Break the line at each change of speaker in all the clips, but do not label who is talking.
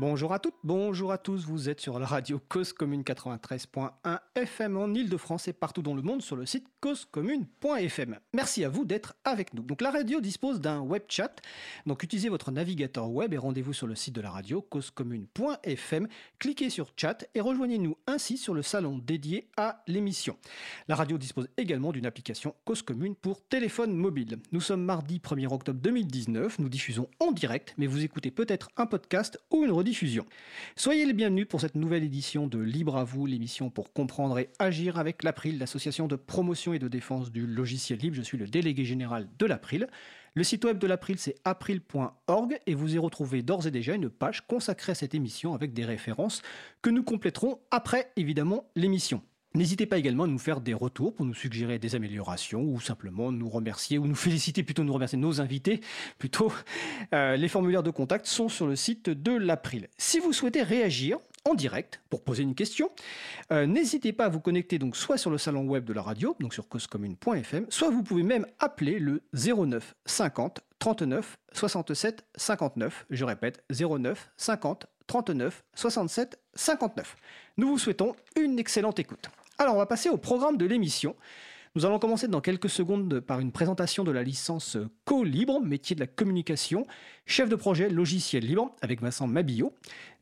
Bonjour à toutes, bonjour à tous, vous êtes sur la radio Cause Commune 93.1 FM en Ile-de-France et partout dans le monde sur le site causecommune.fm. Merci à vous d'être avec nous. Donc la radio dispose d'un web chat, donc utilisez votre navigateur web et rendez-vous sur le site de la radio causecommune.fm, cliquez sur chat et rejoignez-nous ainsi sur le salon dédié à l'émission. La radio dispose également d'une application Cause Commune pour téléphone mobile. Nous sommes mardi 1er octobre 2019, nous diffusons en direct, mais vous écoutez peut-être un podcast ou une Soyez les bienvenus pour cette nouvelle édition de Libre à vous, l'émission pour comprendre et agir avec l'April, l'association de promotion et de défense du logiciel libre. Je suis le délégué général de l'April. Le site web de l'April, c'est april.org et vous y retrouvez d'ores et déjà une page consacrée à cette émission avec des références que nous compléterons après, évidemment, l'émission. N'hésitez pas également à nous faire des retours pour nous suggérer des améliorations ou simplement nous remercier ou nous féliciter, plutôt nous remercier nos invités. Plutôt, euh, les formulaires de contact sont sur le site de l'April. Si vous souhaitez réagir en direct pour poser une question, euh, n'hésitez pas à vous connecter donc soit sur le salon web de la radio, donc sur causecommune.fm, soit vous pouvez même appeler le 09 50 39 67 59. Je répète, 09 50 39 67 59. Nous vous souhaitons une excellente écoute. Alors, on va passer au programme de l'émission. Nous allons commencer dans quelques secondes par une présentation de la licence Co-Libre, métier de la communication, chef de projet logiciel libre, avec Vincent Mabillot.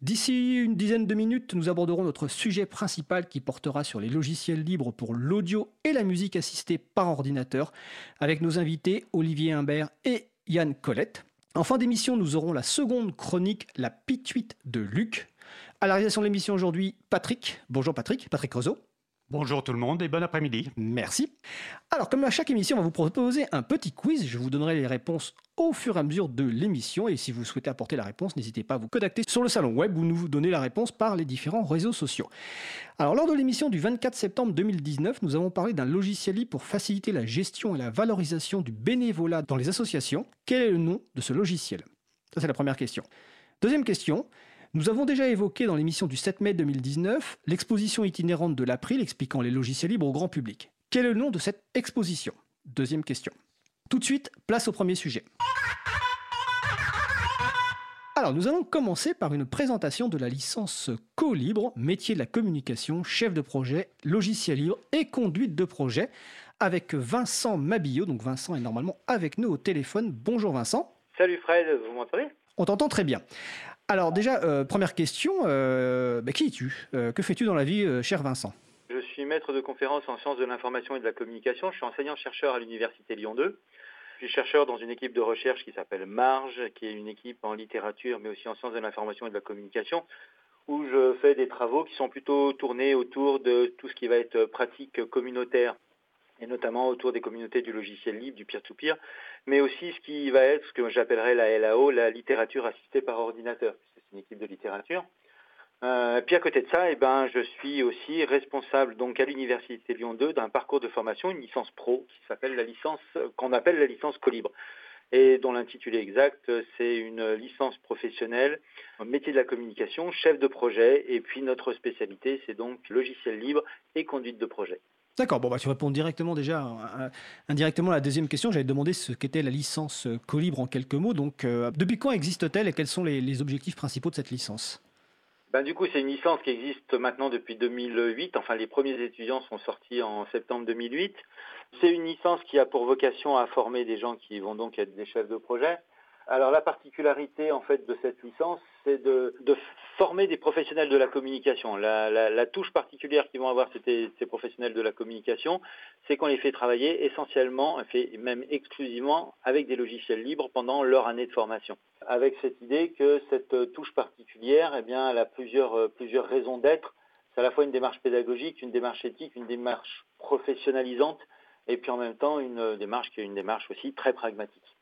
D'ici une dizaine de minutes, nous aborderons notre sujet principal qui portera sur les logiciels libres pour l'audio et la musique assistée par ordinateur, avec nos invités Olivier Humbert et Yann Colette. En fin d'émission, nous aurons la seconde chronique, la pituite de Luc. À la réalisation de l'émission aujourd'hui, Patrick. Bonjour Patrick, Patrick Roseau.
Bonjour tout le monde et bon après-midi.
Merci. Alors, comme à chaque émission, on va vous proposer un petit quiz. Je vous donnerai les réponses au fur et à mesure de l'émission. Et si vous souhaitez apporter la réponse, n'hésitez pas à vous contacter sur le salon web ou nous donner la réponse par les différents réseaux sociaux. Alors, lors de l'émission du 24 septembre 2019, nous avons parlé d'un logiciel libre pour faciliter la gestion et la valorisation du bénévolat dans les associations. Quel est le nom de ce logiciel? Ça, c'est la première question. Deuxième question. Nous avons déjà évoqué dans l'émission du 7 mai 2019 l'exposition itinérante de l'April expliquant les logiciels libres au grand public. Quel est le nom de cette exposition? Deuxième question. Tout de suite, place au premier sujet. Alors, nous allons commencer par une présentation de la licence Co-Libre, métier de la communication, chef de projet, logiciel libre et conduite de projet, avec Vincent Mabillot. Donc, Vincent est normalement avec nous au téléphone. Bonjour Vincent.
Salut Fred, vous m'entendez?
On t'entend très bien. Alors déjà, euh, première question, euh, bah, qui es-tu? Euh, Que fais-tu dans la vie, cher Vincent?
Je suis maître de conférence en sciences de l'information et de la communication. Je suis enseignant-chercheur à l'Université Lyon 2. Je suis chercheur dans une équipe de recherche qui s'appelle Marge, qui est une équipe en littérature, mais aussi en sciences de l'information et de la communication, où je fais des travaux qui sont plutôt tournés autour de tout ce qui va être pratique communautaire et notamment autour des communautés du logiciel libre, du peer-to-peer, mais aussi ce qui va être ce que j'appellerais la LAO, la littérature assistée par ordinateur, puisque c'est une équipe de littérature. Euh, puis à côté de ça, eh ben, je suis aussi responsable donc à l'université Lyon 2 d'un parcours de formation, une licence pro qui s'appelle la licence qu'on appelle la licence Colibre et dont l'intitulé exact c'est une licence professionnelle, métier de la communication, chef de projet et puis notre spécialité c'est donc logiciel libre et conduite de projet.
D'accord, bon, bah, tu réponds directement déjà, indirectement à la deuxième question. J'avais demandé ce qu'était la licence euh, Colibre en quelques mots. Donc, euh, depuis quand existe-t-elle et quels sont les, objectifs principaux de cette licence?
Ben, Du coup, c'est une licence qui existe maintenant depuis 2008. Enfin, les premiers étudiants sont sortis en septembre 2008. C'est une licence qui a pour vocation à former des gens qui vont donc être des chefs de projet. Alors la particularité en fait de cette licence, c'est de, former des professionnels de la communication. La, touche particulière qu'ils vont avoir ces, professionnels de la communication, c'est qu'on les fait travailler essentiellement, fait même exclusivement avec des logiciels libres pendant leur année de formation. Avec cette idée que cette touche particulière, eh bien, elle a plusieurs, plusieurs raisons d'être. C'est à la fois une démarche pédagogique, une démarche éthique, une démarche professionnalisante, et puis en même temps une démarche qui est une démarche aussi très pragmatique.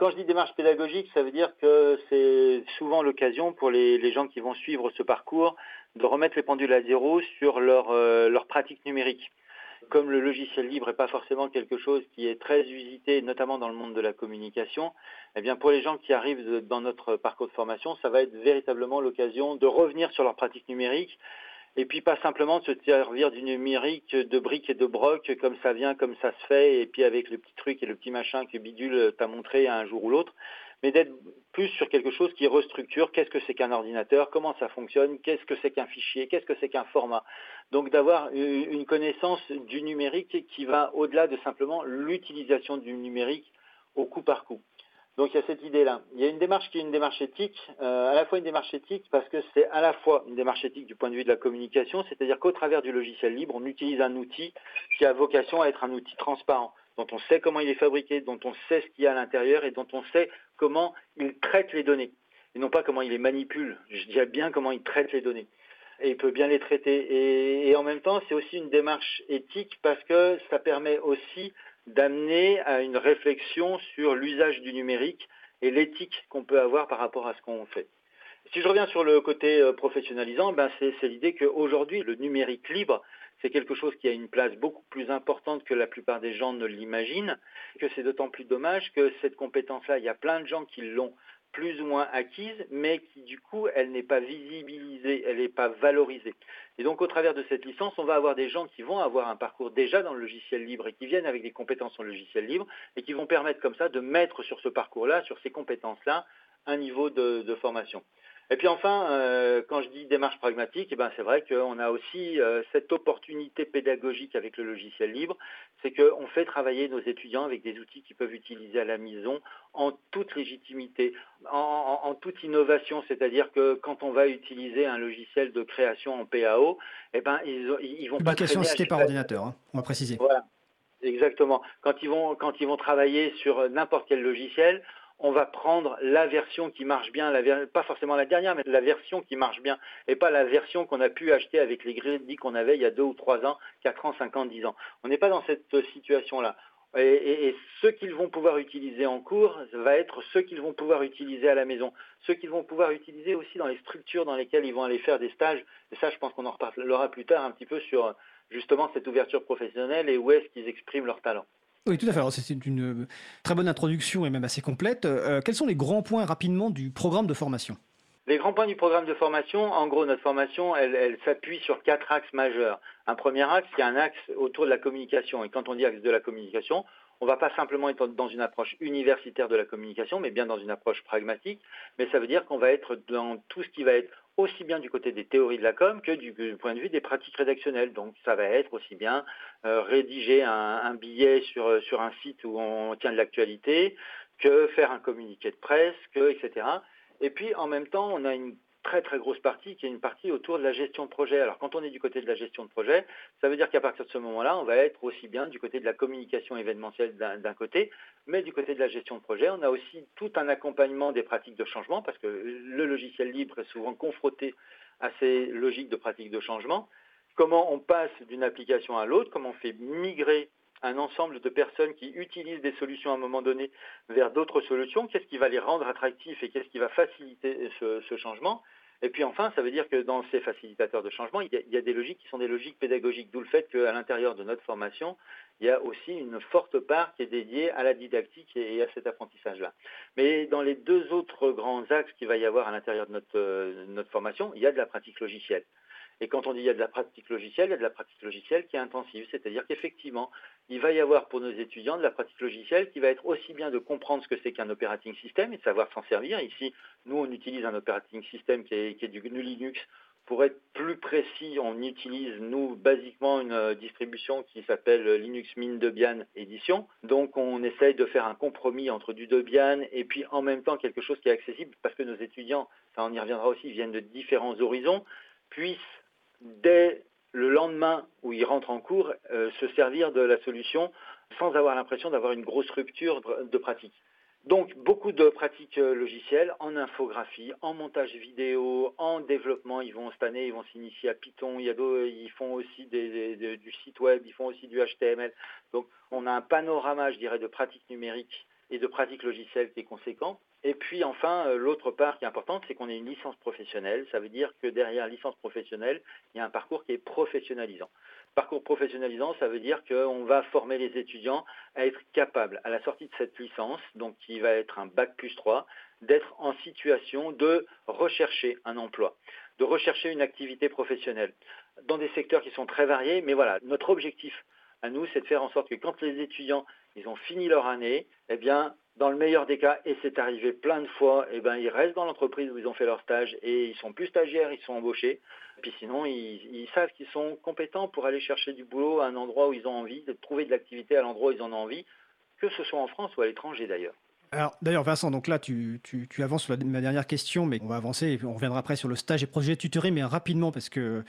Quand je dis démarche pédagogique, ça veut dire que c'est souvent l'occasion pour les, gens qui vont suivre ce parcours de remettre les pendules à zéro sur leur, euh, pratique numérique. comme le logiciel libre n'est pas forcément quelque chose qui est très usité, notamment dans le monde de la communication, eh bien pour les gens qui arrivent dans notre parcours de formation, ça va être véritablement l'occasion de revenir sur leur pratique numérique et puis pas simplement de se servir du numérique de briques et de broc comme ça vient, comme ça se fait, et puis avec le petit truc et le petit machin que Bidule t'a montré un jour ou l'autre, mais d'être plus sur quelque chose qui restructure qu'est-ce que c'est qu'un ordinateur, comment ça fonctionne, qu'est-ce que c'est qu'un fichier, qu'est-ce que c'est qu'un format. Donc d'avoir une connaissance du numérique qui va au-delà de simplement l'utilisation du numérique au coup par coup. Donc il y a cette idée-là. Il y a une démarche qui est une démarche éthique, euh, à la fois une démarche éthique parce que c'est à la fois une démarche éthique du point de vue de la communication, c'est-à-dire qu'au travers du logiciel libre, on utilise un outil qui a vocation à être un outil transparent, dont on sait comment il est fabriqué, dont on sait ce qu'il y a à l'intérieur et dont on sait comment il traite les données. Et non pas comment il les manipule, je dirais bien comment il traite les données. Et il peut bien les traiter. Et en même temps, c'est aussi une démarche éthique parce que ça permet aussi d'amener à une réflexion sur l'usage du numérique et l'éthique qu'on peut avoir par rapport à ce qu'on fait. Si je reviens sur le côté euh, professionnalisant, ben c'est l'idée qu'aujourd'hui, le numérique libre, c'est quelque chose qui a une place beaucoup plus importante que la plupart des gens ne l'imaginent, que c'est d'autant plus dommage que cette compétence-là, il y a plein de gens qui l'ont plus ou moins acquise, mais qui du coup, elle n'est pas visibilisée, elle n'est pas valorisée. Et donc, au travers de cette licence, on va avoir des gens qui vont avoir un parcours déjà dans le logiciel libre et qui viennent avec des compétences en logiciel libre et qui vont permettre comme ça de mettre sur ce parcours-là, sur ces compétences-là, un niveau de, de formation. Et puis enfin, euh, quand je dis démarche pragmatique, eh ben c'est vrai qu'on a aussi euh, cette opportunité pédagogique avec le logiciel libre, c'est qu'on fait travailler nos étudiants avec des outils qu'ils peuvent utiliser à la maison en toute légitimité, en, en, toute innovation, c'est-à-dire que quand on va utiliser un logiciel de création en PAO, eh ben ils, ils vont
Publication citée par ordinateur, hein, on va préciser.
Voilà. Exactement. Quand ils vont quand ils vont travailler sur n'importe quel logiciel, on va prendre la version qui marche bien, pas forcément la dernière, mais la version qui marche bien, et pas la version qu'on a pu acheter avec les crédits qu'on avait il y a deux ou trois ans, quatre ans, cinq ans, dix ans. On n'est pas dans cette situation-là. Et, et, et, ce qu'ils vont pouvoir utiliser en cours va être ce qu'ils vont pouvoir utiliser à la maison, ce qu'ils vont pouvoir utiliser aussi dans les structures dans lesquelles ils vont aller faire des stages. Et ça, je pense qu'on en reparlera plus tard un petit peu sur justement cette ouverture professionnelle et où est-ce qu'ils expriment leur talent.
Oui, tout à fait. C'est une très bonne introduction et même assez complète. Euh, quels sont les grands points rapidement du programme de formation?
Les grands points du programme de formation, en gros, notre formation, elle, elle s'appuie sur quatre axes majeurs. Un premier axe, qui est un axe autour de la communication. Et quand on dit axe de la communication, on ne va pas simplement être dans une approche universitaire de la communication, mais bien dans une approche pragmatique. Mais ça veut dire qu'on va être dans tout ce qui va être aussi bien du côté des théories de la com que du, point de vue des pratiques rédactionnelles. Donc ça va être aussi bien euh, rédiger un, billet sur, sur un site où on tient de l'actualité, que faire un communiqué de presse, que etc. Et puis en même temps, on a une très très grosse partie qui est une partie autour de la gestion de projet. Alors quand on est du côté de la gestion de projet, ça veut dire qu'à partir de ce moment-là, on va être aussi bien du côté de la communication événementielle d'un côté, mais du côté de la gestion de projet, on a aussi tout un accompagnement des pratiques de changement parce que le logiciel libre est souvent confronté à ces logiques de pratiques de changement. Comment on passe d'une application à l'autre, comment on fait migrer un ensemble de personnes qui utilisent des solutions à un moment donné vers d'autres solutions, qu'est-ce qui va les rendre attractifs et qu'est-ce qui va faciliter ce, changement? Et puis enfin, ça veut dire que dans ces facilitateurs de changement, il y, a, des logiques qui sont des logiques pédagogiques, d'où le fait qu'à l'intérieur de notre formation, il y a aussi une forte part qui est dédiée à la didactique et à cet apprentissage-là. Mais dans les deux autres grands axes qu'il va y avoir à l'intérieur de notre, euh, notre formation, il y a de la pratique logicielle. Et quand on dit il y a de la pratique logicielle, il y a de la pratique logicielle qui est intensive, c'est-à-dire qu'effectivement, il va y avoir pour nos étudiants de la pratique logicielle qui va être aussi bien de comprendre ce que c'est qu'un operating system et de savoir s'en servir. Ici, nous, on utilise un operating system qui est, qui est du GNU Linux. Pour être plus précis, on utilise, nous, basiquement une distribution qui s'appelle Linux Mint Debian Edition. Donc, on essaye de faire un compromis entre du Debian et puis en même temps quelque chose qui est accessible parce que nos étudiants, ça on y reviendra aussi, viennent de différents horizons, puissent dès le lendemain où ils rentrent en cours, euh, se servir de la solution sans avoir l'impression d'avoir une grosse rupture de pratique. Donc beaucoup de pratiques logicielles en infographie, en montage vidéo, en développement. Ils vont cette année, ils vont s'initier à Python. Ils font aussi du site web, ils font aussi du HTML. Donc on a un panorama, je dirais, de pratiques numériques et de pratiques logicielles qui est conséquent. Et puis enfin, euh, l'autre part qui est importante, c'est qu'on ait une licence professionnelle. Ça veut dire que derrière licence professionnelle, il y a un parcours qui est professionnalisant. Parcours professionnalisant, ça veut dire qu'on va former les étudiants à être capables, à la sortie de cette licence, donc qui va être un bac plus 3, d'être en situation de rechercher un emploi, de rechercher une activité professionnelle dans des secteurs qui sont très variés. Mais voilà, notre objectif à nous, c'est de faire en sorte que quand les étudiants ils ont fini leur année, eh bien, dans le meilleur des cas, et c'est arrivé plein de fois, eh ben, ils restent dans l'entreprise où ils ont fait leur stage et ils sont plus stagiaires, ils sont embauchés. Puis sinon, ils, ils savent qu'ils sont compétents pour aller chercher du boulot à un endroit où ils ont envie, de trouver de l'activité à l'endroit où ils en ont envie, que ce soit en France ou à l'étranger d'ailleurs.
Alors, d'ailleurs, Vincent, donc là, tu, avances sur ma dernière question, mais on va avancer et on reviendra après sur le stage et projet tutoré, mais rapidement parce que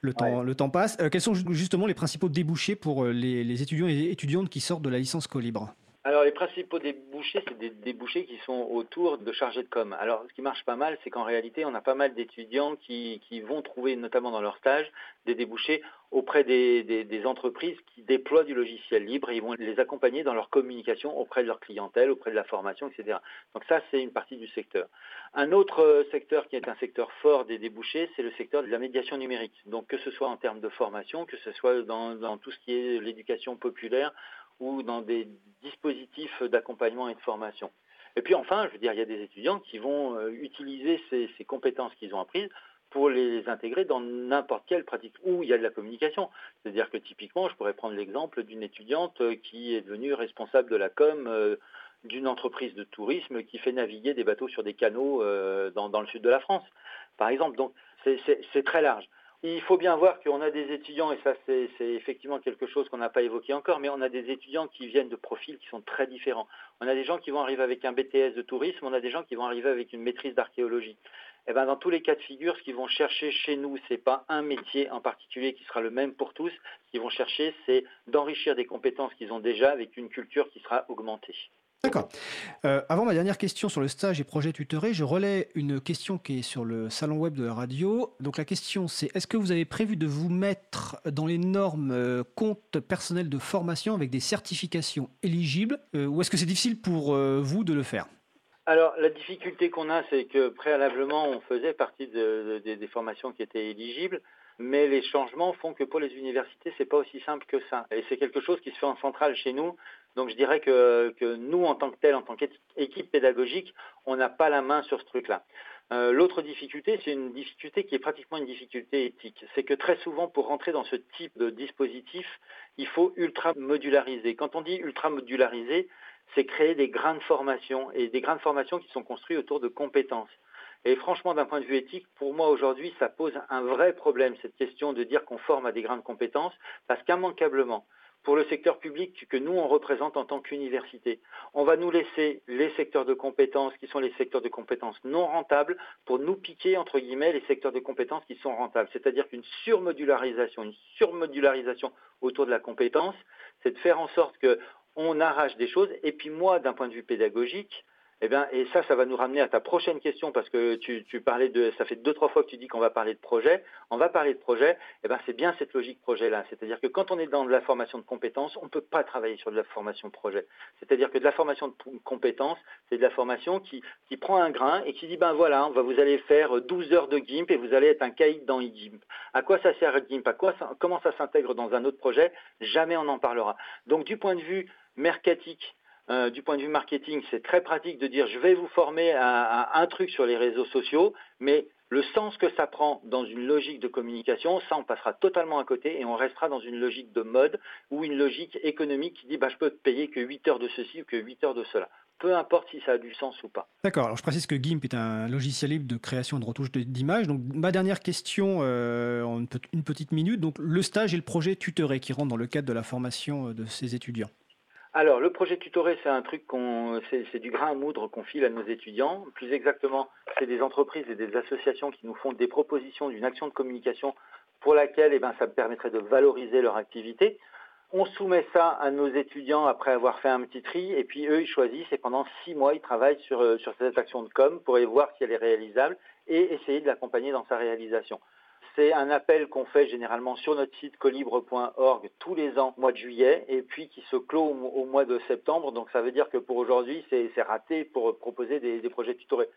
le temps, le temps passe. Euh, quels sont justement les principaux débouchés pour euh, les, les étudiants et étudiantes qui sortent de la licence Colibre?
Alors les principaux débouchés, c'est des débouchés qui sont autour de chargés de com. Alors ce qui marche pas mal, c'est qu'en réalité, on a pas mal d'étudiants qui, vont trouver, notamment dans leur stage, des débouchés auprès des, entreprises qui déploient du logiciel libre et ils vont les accompagner dans leur communication auprès de leur clientèle, auprès de la formation, etc. Donc ça, c'est une partie du secteur. Un autre secteur qui est un secteur fort des débouchés, c'est le secteur de la médiation numérique. Donc que ce soit en termes de formation, que ce soit dans tout ce qui est l'éducation populaire ou dans des dispositifs d'accompagnement et de formation. Et puis enfin, je veux dire, il y a des étudiants qui vont euh, utiliser ces, compétences qu'ils ont apprises pour les intégrer dans n'importe quelle pratique où il y a de la communication. C'est-à-dire que typiquement, je pourrais prendre l'exemple d'une étudiante euh, qui est devenue responsable de la com euh, d'une entreprise de tourisme qui fait naviguer des bateaux sur des canaux dans, dans, le sud de la France, par exemple. Donc c'est très large. Il faut bien voir qu'on a des étudiants, et ça c'est effectivement quelque chose qu'on n'a pas évoqué encore, mais on a des étudiants qui viennent de profils qui sont très différents. On a des gens qui vont arriver avec un BTS de tourisme, on a des gens qui vont arriver avec une maîtrise d'archéologie. Et eh ben, dans tous les cas de figure, ce qu'ils vont chercher chez nous, ce n'est pas un métier en particulier qui sera le même pour tous. Ce qu'ils vont chercher, c'est d'enrichir des compétences qu'ils ont déjà avec une culture qui sera augmentée.
D'accord. Euh, avant ma dernière question sur le stage et projet tutoré, je relais une question qui est sur le salon web de la radio. Donc la question c'est est-ce que vous avez prévu de vous mettre dans les normes euh, compte personnel de formation avec des certifications éligibles euh, ou est-ce que c'est difficile pour vous de le faire?
Alors la difficulté qu'on a, c'est que préalablement on faisait partie des formations qui étaient éligibles, mais les changements font que pour les universités c'est pas aussi simple que ça. Et c'est quelque chose qui se fait en centrale chez nous. Donc je dirais que, nous, en tant que tel, en tant qu'équipe pédagogique, on n'a pas la main sur ce truc-là. Euh, l'autre difficulté, c'est une difficulté qui est pratiquement une difficulté éthique. C'est que très souvent, pour rentrer dans ce type de dispositif, il faut ultra modulariser. Quand on dit ultra modulariser, c'est créer des grandes formations et des grandes formations qui sont construites autour de compétences. Et franchement, d'un point de vue éthique, pour moi aujourd'hui, ça pose un vrai problème, cette question de dire qu'on forme à des grandes compétences, parce qu'immanquablement, pour le secteur public que nous, on représente en tant qu'université. On va nous laisser les secteurs de compétences qui sont les secteurs de compétences non rentables pour nous piquer, entre guillemets, les secteurs de compétences qui sont rentables. C'est-à-dire qu'une surmodularisation, une surmodularisation autour de la compétence, c'est de faire en sorte qu'on arrache des choses. Et puis moi, d'un point de vue pédagogique, eh bien, et ça, ça va nous ramener à ta prochaine question parce que tu, parlais de, ça fait deux trois fois que tu dis qu'on va parler de projet. On va parler de projet. Eh bien, c'est bien cette logique projet-là. C'est-à-dire que quand on est dans de la formation de compétences, on ne peut pas travailler sur de la formation projet. C'est-à-dire que de la formation de compétences, c'est de la formation qui, qui prend un grain et qui dit ben voilà, vous allez faire 12 heures de GIMP et vous allez être un caïd dans GIMP. À quoi ça sert GIMP? À quoi comment ça s'intègre dans un autre projet? Jamais on en parlera. Donc, du point de vue mercatique euh, du point de vue marketing, c'est très pratique de dire je vais vous former à, un truc sur les réseaux sociaux, mais le sens que ça prend dans une logique de communication, ça on passera totalement à côté et on restera dans une logique de mode ou une logique économique qui dit bah, je peux te payer que 8 heures de ceci ou que 8 heures de cela. Peu importe si ça a du sens ou pas.
D'accord, alors je précise que GIMP est un logiciel libre de création et de retouche d'images. Donc ma dernière question euh, en une petite minute, donc le stage et le projet tutoré qui rentrent dans le cadre de la formation euh, de ces étudiants.
Alors, le projet tutoré, c'est un truc qu'on, c'est, du grain à moudre qu'on file à nos étudiants. Plus exactement, c'est des entreprises et des associations qui nous font des propositions d'une action de communication pour laquelle, eh ben, ça permettrait de valoriser leur activité. On soumet ça à nos étudiants après avoir fait un petit tri, et puis eux, ils choisissent, et pendant six mois, ils travaillent sur, euh, sur cette action de com pour voir si elle est réalisable et essayer de l'accompagner dans sa réalisation. C'est un appel qu'on fait généralement sur notre site colibre.org tous les ans, mois de juillet, et puis qui se clôt au, mois de septembre. Donc ça veut dire que pour aujourd'hui, c'est raté pour proposer des, projets tutorés.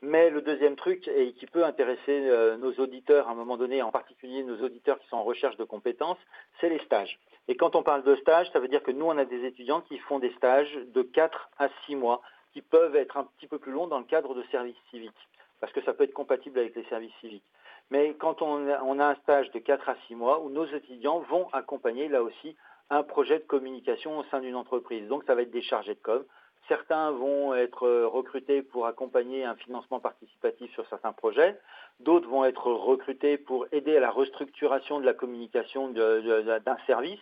Mais le deuxième truc, et qui peut intéresser euh, nos auditeurs à un moment donné, en particulier nos auditeurs qui sont en recherche de compétences, c'est les stages. Et quand on parle de stages, ça veut dire que nous, on a des étudiants qui font des stages de 4 à 6 mois, qui peuvent être un petit peu plus longs dans le cadre de services civiques, parce que ça peut être compatible avec les services civiques. Mais quand on a, on a un stage de 4 à 6 mois, où nos étudiants vont accompagner là aussi un projet de communication au sein d'une entreprise. Donc ça va être des chargés de com, Certains vont être euh, recrutés pour accompagner un financement participatif sur certains projets. D'autres vont être recrutés pour aider à la restructuration de la communication d'un service.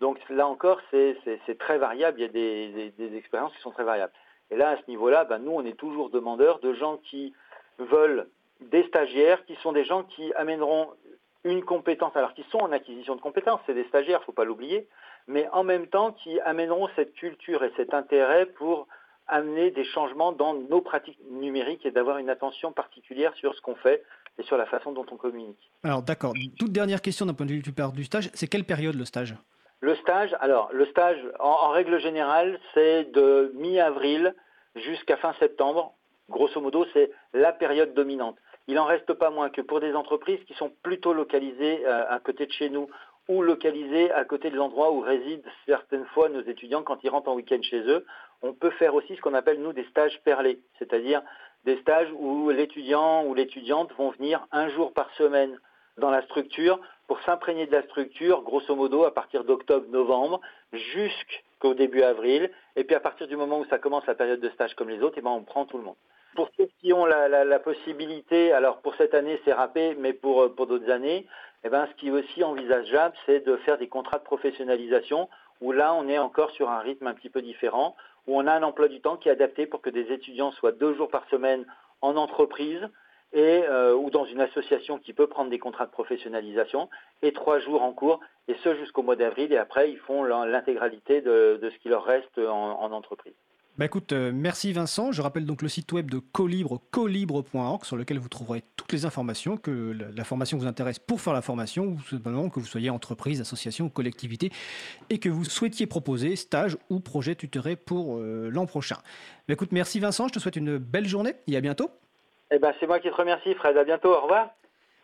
Donc là encore, c'est très variable. Il y a des, expériences qui sont très variables. Et là, à ce niveau-là, ben, nous, on est toujours demandeurs de gens qui veulent des stagiaires, qui sont des gens qui amèneront une compétence, alors qui sont en acquisition de compétences, c'est des stagiaires, il ne faut pas l'oublier, mais en même temps qui amèneront cette culture et cet intérêt pour amener des changements dans nos pratiques numériques et d'avoir une attention particulière sur ce qu'on fait et sur la façon dont on communique.
Alors d'accord, toute dernière question d'un point de vue du stage, c'est quelle période le stage?
Le stage, alors le stage en, règle générale c'est de mi-avril jusqu'à fin septembre. Grosso modo, c'est la période dominante. Il n'en reste pas moins que pour des entreprises qui sont plutôt localisées euh, à côté de chez nous ou localisés à côté de l'endroit où résident certaines fois nos étudiants quand ils rentrent en week-end chez eux. On peut faire aussi ce qu'on appelle nous des stages perlés, c'est-à-dire des stages où l'étudiant ou l'étudiante vont venir un jour par semaine dans la structure pour s'imprégner de la structure, grosso modo à partir d'octobre-novembre jusqu'au début avril. Et puis à partir du moment où ça commence la période de stage comme les autres, eh ben on prend tout le monde. Pour ceux qui ont la, possibilité, alors pour cette année c'est râpé, mais pour, pour d'autres années, eh ben, ce qui est aussi envisageable, c'est de faire des contrats de professionnalisation où là, on est encore sur un rythme un petit peu différent, où on a un emploi du temps qui est adapté pour que des étudiants soient deux jours par semaine en entreprise et, euh, ou dans une association qui peut prendre des contrats de professionnalisation et trois jours en cours, et ce jusqu'au mois d'avril, et après, ils font l'intégralité de, ce qui leur reste en entreprise.
Bah écoute, euh, merci Vincent. Je rappelle donc le site web de Colibre, colibre.org, sur lequel vous trouverez toutes les informations, que la, formation vous intéresse pour faire la formation, ou simplement que vous soyez entreprise, association, collectivité, et que vous souhaitiez proposer stage ou projet tutoré pour euh, l'an prochain. Bah écoute, merci Vincent, je te souhaite une belle journée et à bientôt.
Eh ben, c'est moi qui te remercie Fred, à bientôt, au revoir.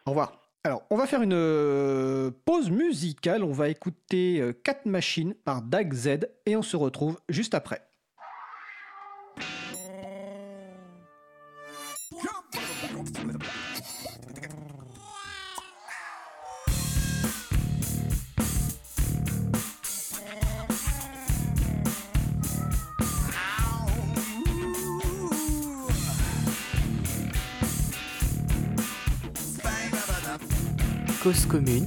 Au revoir. Alors, on va faire une euh, pause musicale, on va écouter 4 machines par Dag Z et on se retrouve juste après.
Commune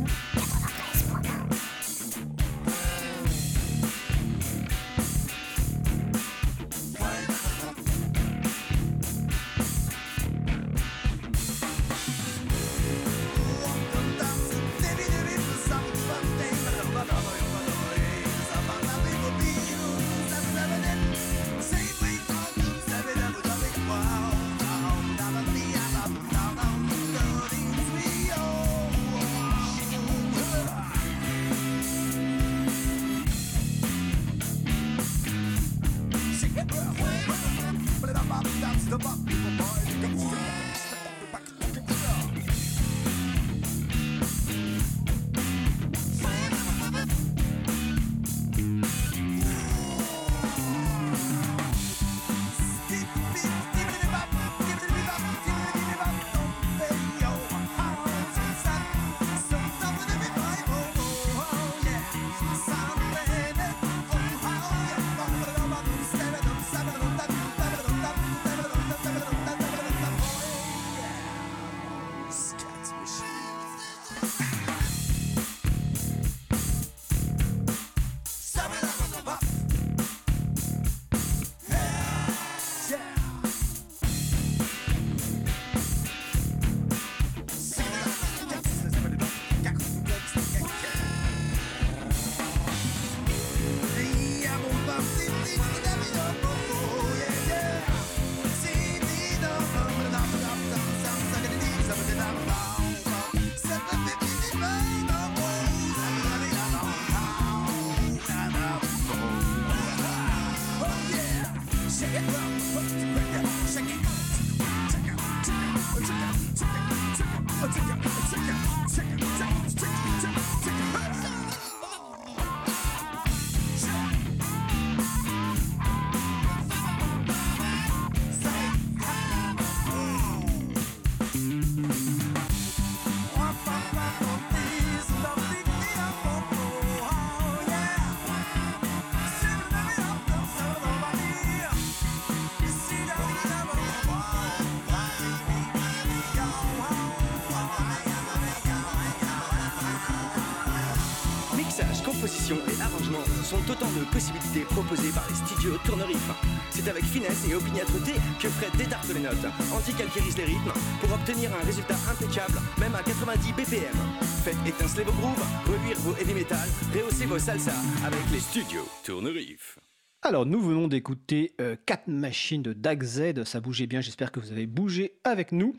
proposé par les studios Tournerif. C'est avec finesse et opiniâtreté que Fred détarte les notes, anti-calquérise les rythmes pour obtenir un résultat impeccable, même à 90 BPM. Faites étinceler vos grooves, reluire vos heavy metal, rehausser vos salsa avec les studios Tournerif.
Alors, nous venons d'écouter 4 euh, machines de DAG Z. Ça bougeait bien, j'espère que vous avez bougé avec nous.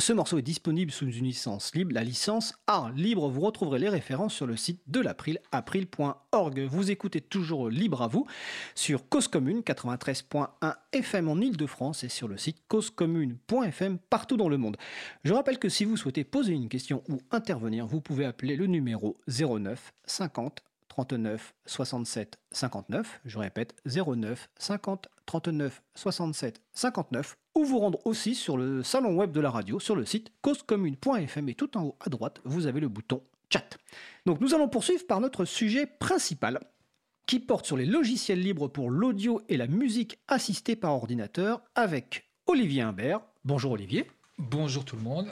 Ce morceau est disponible sous une licence libre, la licence Art libre. Vous retrouverez les références sur le site de l'April, april.org. Vous écoutez toujours Libre à vous sur Cause Commune 93.1 FM en Ile-de-France et sur le site causecommune.fm partout dans le monde. Je rappelle que si vous souhaitez poser une question ou intervenir, vous pouvez appeler le numéro 09 50 39 67 59. Je répète 09 50 39 67 59 ou vous rendre aussi sur le salon web de la radio sur le site causecommune.fm et tout en haut à droite, vous avez le bouton chat. Donc nous allons poursuivre par notre sujet principal qui porte sur les logiciels libres pour l'audio et la musique assistée par ordinateur avec Olivier Imbert. Bonjour Olivier.
Bonjour tout le monde.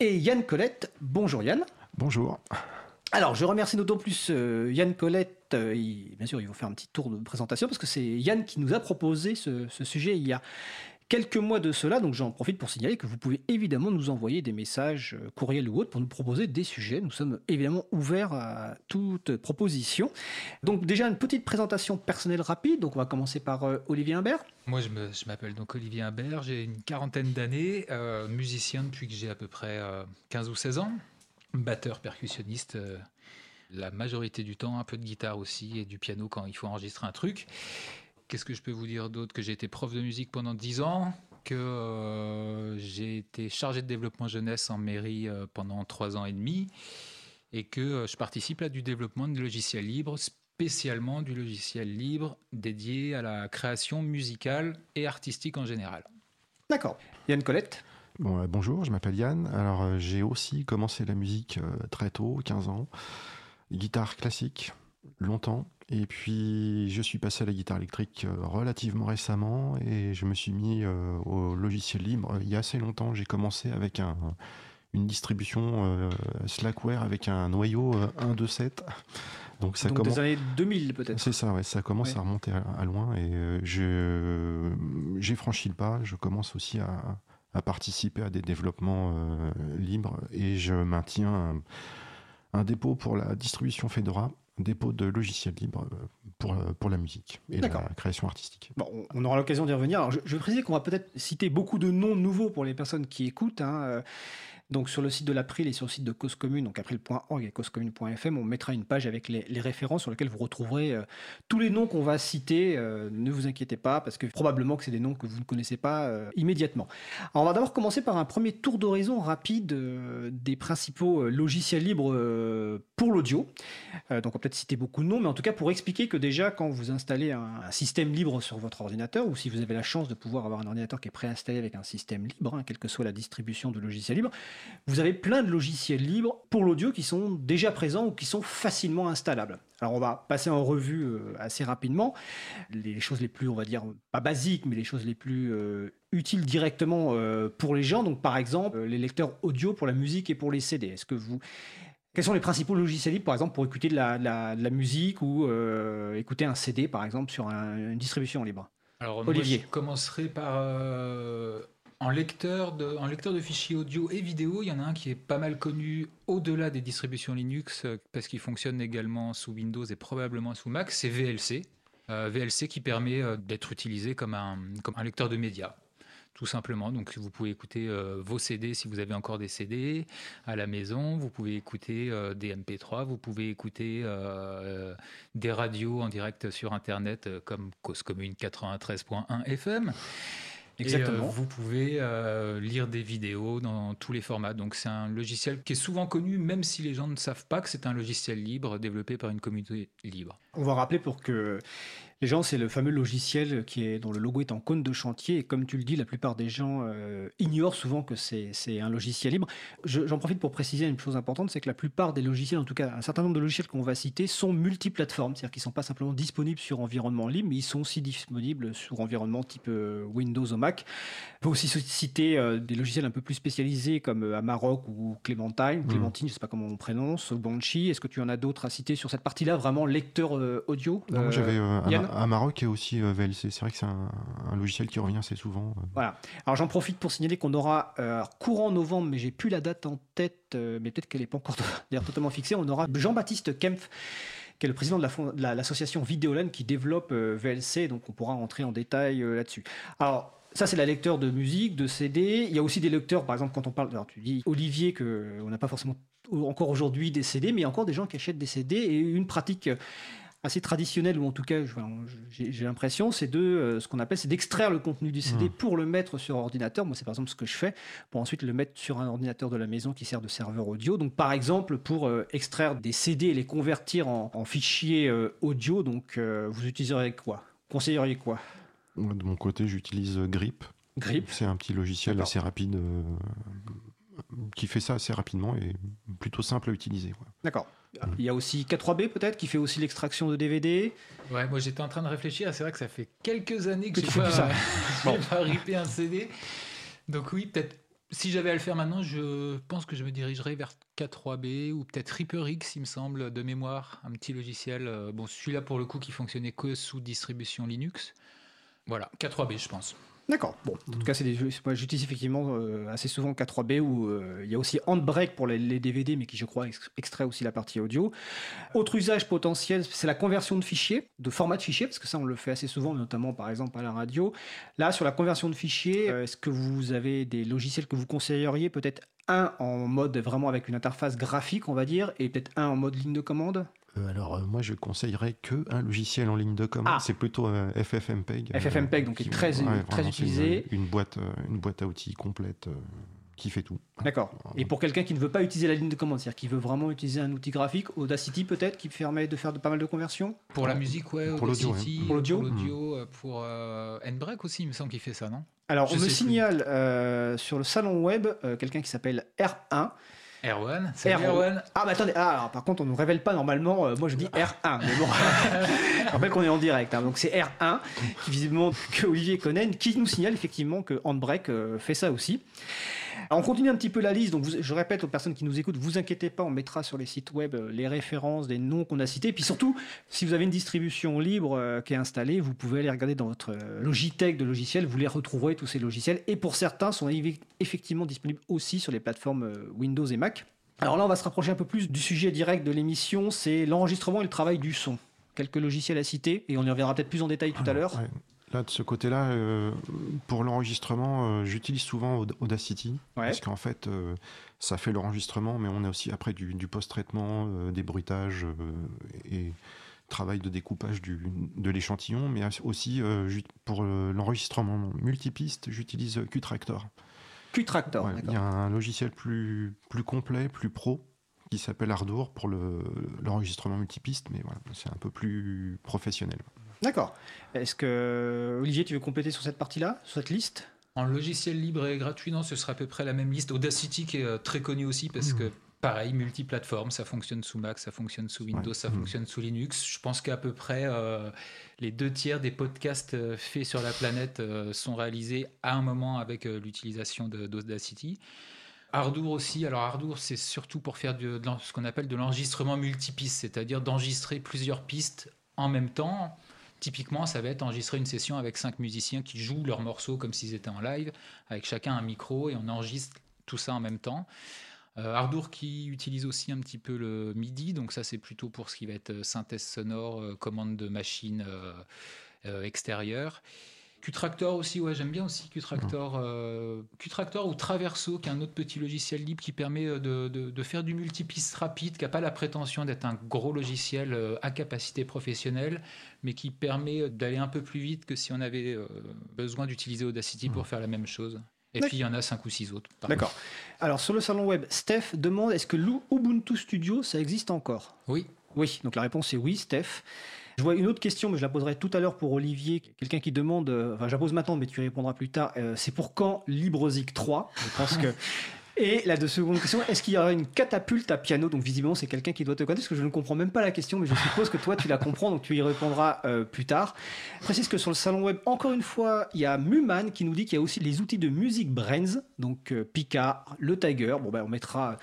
Et Yann Colette. Bonjour Yann.
Bonjour.
Alors, je remercie d'autant plus euh, Yann Colette. Euh, bien sûr, il va faire un petit tour de présentation parce que c'est Yann qui nous a proposé ce, sujet il y a quelques mois de cela. Donc, j'en profite pour signaler que vous pouvez évidemment nous envoyer des messages euh, courriels ou autres pour nous proposer des sujets. Nous sommes évidemment ouverts à toute proposition. Donc, déjà une petite présentation personnelle rapide. Donc, on va commencer par Olivier Imbert.
Moi, je m'appelle donc Olivier Imbert. J'ai une quarantaine d'années, musicien depuis que j'ai à peu près 15 ou 16 ans batteur, percussionniste, euh, la majorité du temps, un peu de guitare aussi et du piano quand il faut enregistrer un truc. Qu'est-ce que je peux vous dire d'autre Que j'ai été prof de musique pendant 10 ans, que euh, j'ai été chargé de développement jeunesse en mairie euh, pendant 3 ans et demi, et que je participe à du développement de logiciels libres, spécialement du logiciel libre dédié à la création musicale et artistique en général.
D'accord. Yann Colette?
Bon, euh, bonjour, je m'appelle Yann. Alors, euh, j'ai aussi commencé la musique euh, très tôt, 15 ans. Guitare classique, longtemps. Et puis, je suis passé à la guitare électrique relativement récemment et je me suis mis au logiciel libre il y a assez longtemps. J'ai commencé avec un, une distribution Slackware avec un noyau 1.2.7.
Donc ça commence... des années 2000 peut-être.
C'est ça, ouais, ça commence à remonter à, loin et j'ai franchi le pas. Je commence aussi à, à participer à des développements euh, libres et je maintiens un, dépôt pour la distribution Fedora, dépôt de logiciels libres euh, pour, euh, pour la musique et la création artistique.
Bon, on aura l'occasion d'y revenir. Alors je, je précise qu'on va peut-être citer beaucoup de noms nouveaux pour les personnes qui écoutent. Hein. Donc sur le site de l'April et sur le site de Cause Commune, donc april.org et causecommune.fm, on mettra une page avec les, références sur lesquelles vous retrouverez euh, tous les noms qu'on va citer. Euh, ne vous inquiétez pas, parce que probablement que c'est des noms que vous ne connaissez pas euh, immédiatement. on va d'abord commencer par un premier tour d'horizon rapide des principaux logiciels libres pour l'audio. donc on va peut-être citer beaucoup de noms, mais en tout cas pour expliquer que déjà quand vous installez un, système libre sur votre ordinateur, ou si vous avez la chance de pouvoir avoir un ordinateur qui est préinstallé avec un système libre, hein, quelle que soit la distribution de logiciels libres, vous avez plein de logiciels libres pour l'audio qui sont déjà présents ou qui sont facilement installables. Alors on va passer en revue euh, assez rapidement les choses les plus, on va dire, pas basiques, mais les choses les plus euh, utiles directement euh, pour les gens. Donc par exemple, les lecteurs audio pour la musique et pour les CD. Est-ce que vous... Quels sont les principaux logiciels libres, par exemple, pour écouter de la, musique ou écouter un CD, par exemple, sur une distribution libre?
Alors, Olivier. je commencerai par en lecteur, de, fichiers audio et vidéo, il y en a un qui est pas mal connu au-delà des distributions Linux euh, parce qu'il fonctionne également sous Windows et probablement sous Mac, c'est VLC. Euh, VLC qui permet euh, d'être utilisé comme un, comme un lecteur de médias tout simplement. Donc vous pouvez écouter vos CD si vous avez encore des CD à la maison, vous pouvez écouter des MP3, vous pouvez écouter des radios en direct sur Internet comme Cause Commune 93.1 FM.
Exactement.
Et, euh, vous pouvez euh, lire des vidéos dans tous les formats. Donc c'est un logiciel qui est souvent connu, même si les gens ne savent pas que c'est un logiciel libre développé par une communauté libre.
On va rappeler pour que les gens, c'est le fameux logiciel qui est, dont le logo est en cône de chantier. Et comme tu le dis, la plupart des gens euh, ignorent souvent que c'est un logiciel libre. Je- J'en profite pour préciser une chose importante, c'est que la plupart des logiciels, en tout cas un certain nombre de logiciels qu'on va citer, sont multiplateformes. C'est-à-dire qu'ils ne sont pas simplement disponibles sur environnement libre, mais ils sont aussi disponibles sur environnement type euh, Windows ou Mac. On peut aussi citer euh, des logiciels un peu plus spécialisés comme euh, Amarok ou Clementine, Clémentine, je ne sais pas comment on prononce, ou Banshee. Est-ce que tu en as d'autres à citer sur cette partie-là, vraiment lecteur audio
Non, j'avais un Maroc et aussi euh, VLC. C'est vrai que c'est un, logiciel qui revient assez souvent. euh.
Voilà. Alors j'en profite pour signaler qu'on aura euh, courant novembre, mais j'ai plus la date en tête, mais peut-être qu'elle n'est pas encore d'ailleurs totalement fixée. On aura Jean-Baptiste Kempf, qui est le président de la la- l'association Vidéolan qui développe VLC, donc on pourra rentrer en détail là-dessus. Alors ça, c'est la lecteur de musique, de CD. Il y a aussi des lecteurs, par exemple, quand on parle. Alors, tu dis, Olivier, qu'on n'a pas forcément encore aujourd'hui des CD, mais il y a encore des gens qui achètent des CD. Et une pratique assez traditionnelle, ou en tout cas, j'ai l'impression, c'est de euh, ce qu'on appelle, c'est d'extraire le contenu du CD
Mm.
pour le mettre sur ordinateur. Moi, c'est par exemple ce que je fais, pour ensuite le mettre sur un ordinateur de la maison qui sert de serveur audio. Donc, par exemple, pour euh, extraire des CD et les convertir en, en fichiers euh, audio, donc euh, vous utiliserez quoi? Conseilleriez quoi?
Moi, De mon côté, j'utilise Grip.
Grip
C'est un petit logiciel assez rapide qui fait ça assez rapidement et plutôt simple à utiliser.
D'accord. Il y a aussi K3B peut-être qui fait aussi l'extraction de DVD.
Ouais, moi j'étais en train de réfléchir. C'est vrai que ça fait quelques années que
fais
pas,
ça.
j'ai pas ripé un CD. Donc oui, peut-être. Si j'avais à le faire maintenant, je pense que je me dirigerais vers K3B ou peut-être ReaperX, il me semble, de mémoire, un petit logiciel. euh, Bon, celui-là pour le coup qui fonctionnait que sous distribution Linux. Voilà, K3B, je pense.
D'accord. Bon, en tout cas, c'est des j'utilise effectivement euh, assez souvent K3B où euh, il y a aussi Handbrake pour les, DVD, mais qui, je crois, ex- extrait aussi la partie audio. Autre usage potentiel, c'est la conversion de fichiers, de format de fichiers, parce que ça, on le fait assez souvent, notamment par exemple à la radio. Là, sur la conversion de fichiers, euh, est-ce que vous avez des logiciels que vous conseilleriez Peut-être un en mode vraiment avec une interface graphique, on va dire, et peut-être un en mode ligne de commande?
Alors, euh, moi, je conseillerais que un logiciel en ligne de commande.
Ah.
C'est plutôt euh, FFmpeg. euh,
FFmpeg, donc, qui est très- très utilisé.
Une, une boîte, euh, une boîte à outils complète euh, qui fait tout.
D'accord. Et pour quelqu'un qui ne veut pas utiliser la ligne de commande, c'est-à-dire qui veut vraiment utiliser un outil graphique, Audacity peut-être, qui permet de faire de, pas mal de conversions?
Pour la musique, ouais,
Pour l'audio,
Audacity,
Pour l'audio
pour, l'audio, euh, pour euh, Nbreak aussi, il me semble qu'il fait ça, non?
Alors,
Je
on me signale euh, sur le salon web euh, quelqu'un qui s'appelle R1.
Erwan, salut
Erwan. Ah, mais attendez, ah, alors, par contre, on ne nous révèle pas normalement. euh, moi, je dis R1. Mais bon, je rappelle qu'on est en direct. hein, donc, c'est R1, qui visiblement que Olivier connaît, qui nous signale effectivement que Handbrake euh, fait ça aussi. Alors, on continue un petit peu la liste. Donc, vous- je répète aux personnes qui nous écoutent, vous inquiétez pas, on mettra sur les sites web euh, les références des noms qu'on a cités. Et puis surtout, si vous avez une distribution libre euh, qui est installée, vous pouvez aller regarder dans votre euh, Logitech de logiciels. Vous les retrouverez tous ces logiciels. Et pour certains, sont eff- effectivement disponibles aussi sur les plateformes Windows et Mac. Alors là, on va se rapprocher un peu plus du sujet direct de l'émission, c'est l'enregistrement et le travail du son. Quelques logiciels à citer, et on y reviendra peut-être plus en détail tout à l'heure.
Ouais. Là, de ce côté-là, euh, pour l'enregistrement, euh, j'utilise souvent Aud- Audacity.
Ouais.
Parce qu'en fait, euh, ça fait l'enregistrement, mais on a aussi après du, du post-traitement, des bruitages et travail de découpage du, de l'échantillon, mais aussi pour l'enregistrement multipiste, j'utilise Qtractor.
Qtractor,
Ouais, il y a un logiciel plus, plus complet, plus pro, qui s'appelle Ardour pour le- l'enregistrement multipiste, mais voilà, c'est un peu plus professionnel.
D'accord. Est-ce que, Olivier, tu veux compléter sur cette partie-là, sur cette liste?
En logiciel libre et gratuit, non, ce sera à peu près la même liste. Audacity qui est euh, très connu aussi parce que pareil, multiplateforme, ça fonctionne sous Mac, ça fonctionne sous Windows,
Ouais.
ça
Mhm.
fonctionne sous Linux. Je pense qu'à peu près euh, les deux tiers des podcasts euh, faits sur la planète euh, sont réalisés à un moment avec euh, l'utilisation d'Audacity. Ardour aussi. Alors Ardour, c'est surtout pour faire de ce qu'on appelle de l'enregistrement multipiste, c'est-à-dire d'enregistrer plusieurs pistes en même temps. Typiquement, ça va être enregistrer une session avec cinq musiciens qui jouent leurs morceaux comme s'ils étaient en live, avec chacun un micro et on enregistre tout ça en même temps. Euh, Ardour qui utilise aussi un petit peu le MIDI, donc ça c'est plutôt pour ce qui va être euh, synthèse sonore, euh, commande de machine euh, extérieure. Q-Tractor aussi, ouais, j'aime bien aussi Q-Tractor. Euh, Q-Tractor ou Traverso, qui est un autre petit logiciel libre qui permet euh, de, de- de faire du multipiste rapide, qui n'a pas la prétention d'être un gros logiciel euh, à capacité professionnelle, mais qui permet d'aller un peu plus vite que si on avait besoin d'utiliser Audacity pour faire la même chose. Et puis il y en a cinq ou six autres.
D'accord. Alors sur le salon web, Steph demande est-ce que l'Ubuntu Studio, ça existe encore?
Oui.
Oui, donc la réponse est oui, Steph. Je vois une autre question, mais je la poserai tout à l'heure pour Olivier. Quelqu'un qui demande, euh, enfin je la pose maintenant, mais tu y répondras plus tard. euh, c'est pour quand LibreZig 3 Je pense que. Et la de seconde question, est-ce qu'il y aura une catapulte à piano? Donc visiblement c'est quelqu'un qui doit te connaître, parce que je ne comprends même pas la question, mais je suppose que toi tu la comprends, donc tu y répondras euh, plus tard. Je précise que sur le salon web, encore une fois, il y a Muman qui nous dit qu'il y a aussi les outils de Music Brains, donc euh, Picard, le Tiger. Bon ben on mettra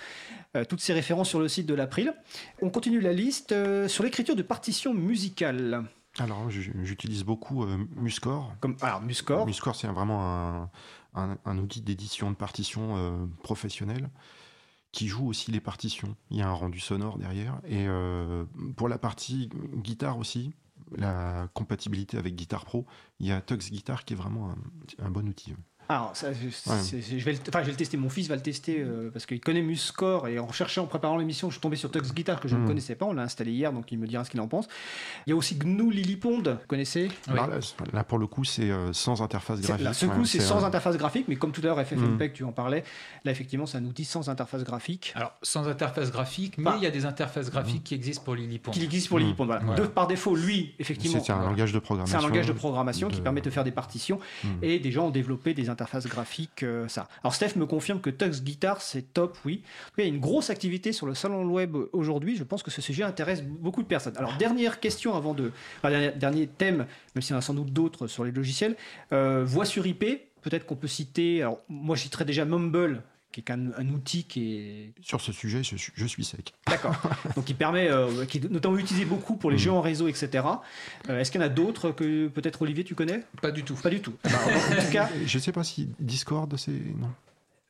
toutes ces références sur le site de l'April. On continue la liste euh, sur l'écriture de partitions musicales.
Alors, j'utilise beaucoup euh, Muscore.
Comme, alors, Muscore.
Muscore, c'est vraiment un, un- un outil d'édition de partitions euh, professionnel qui joue aussi les partitions. Il y a un rendu sonore derrière. Et euh, pour la partie guitare aussi, la compatibilité avec Guitar Pro, il y a Tux Guitar qui est vraiment un, un bon outil.
Alors, ça, je, c'est- c'est- je vais le, enfin, je vais le tester. Mon fils va le tester euh, parce qu'il connaît Muscore et en cherchant, en préparant l'émission, je suis tombé sur Tux Guitar que je ne
Mhm.
connaissais pas. On l'a installé hier, donc il me dira ce qu'il en pense. Il y a aussi GNU Lillipond, vous connaissez?
Oui.
Alors là, là, pour le coup, c'est euh, sans interface
C'est-
graphique.
là, ce coup,
Ouais,
c'est sans
un-
interface graphique, mais comme tout à l'heure, FFmpeg,
Mhm.
tu en parlais. Là, effectivement, c'est un outil sans interface graphique.
Alors, sans interface graphique, mais il y a des interfaces graphiques qui existent pour Lillipond.
Qui existe pour. Lillipond. Voilà.
Voilà.
De- par défaut, lui, effectivement,
C'est un
Voilà.
langage de
C'est
programmation.
un langage de programmation qui permet de faire des partitions et des gens ont développé des interfaces graphiques. euh, ça. Alors Steph me confirme que Tux Guitar c'est top, oui. Il y a une grosse activité sur le salon web aujourd'hui. Je pense que ce sujet intéresse beaucoup de personnes. Alors dernière question avant de, dernier thème, même s'il y en a sans doute d'autres sur les logiciels. Euh, voix sur IP. Peut-être qu'on peut citer. Alors moi, je citerai déjà Mumble qui est un, un outil qui est
Sur ce sujet, je, suis- je suis sec.
D'accord. Donc qui permet, euh, qui est notamment utilisé beaucoup pour les
Mhm.
jeux en réseau, etc. Euh, Est-ce qu'il y en a d'autres que peut-être Olivier tu connais?
Pas du tout.
Pas du tout. Eh ben, en tout cas,
Je sais pas si Discord, c'est. Non?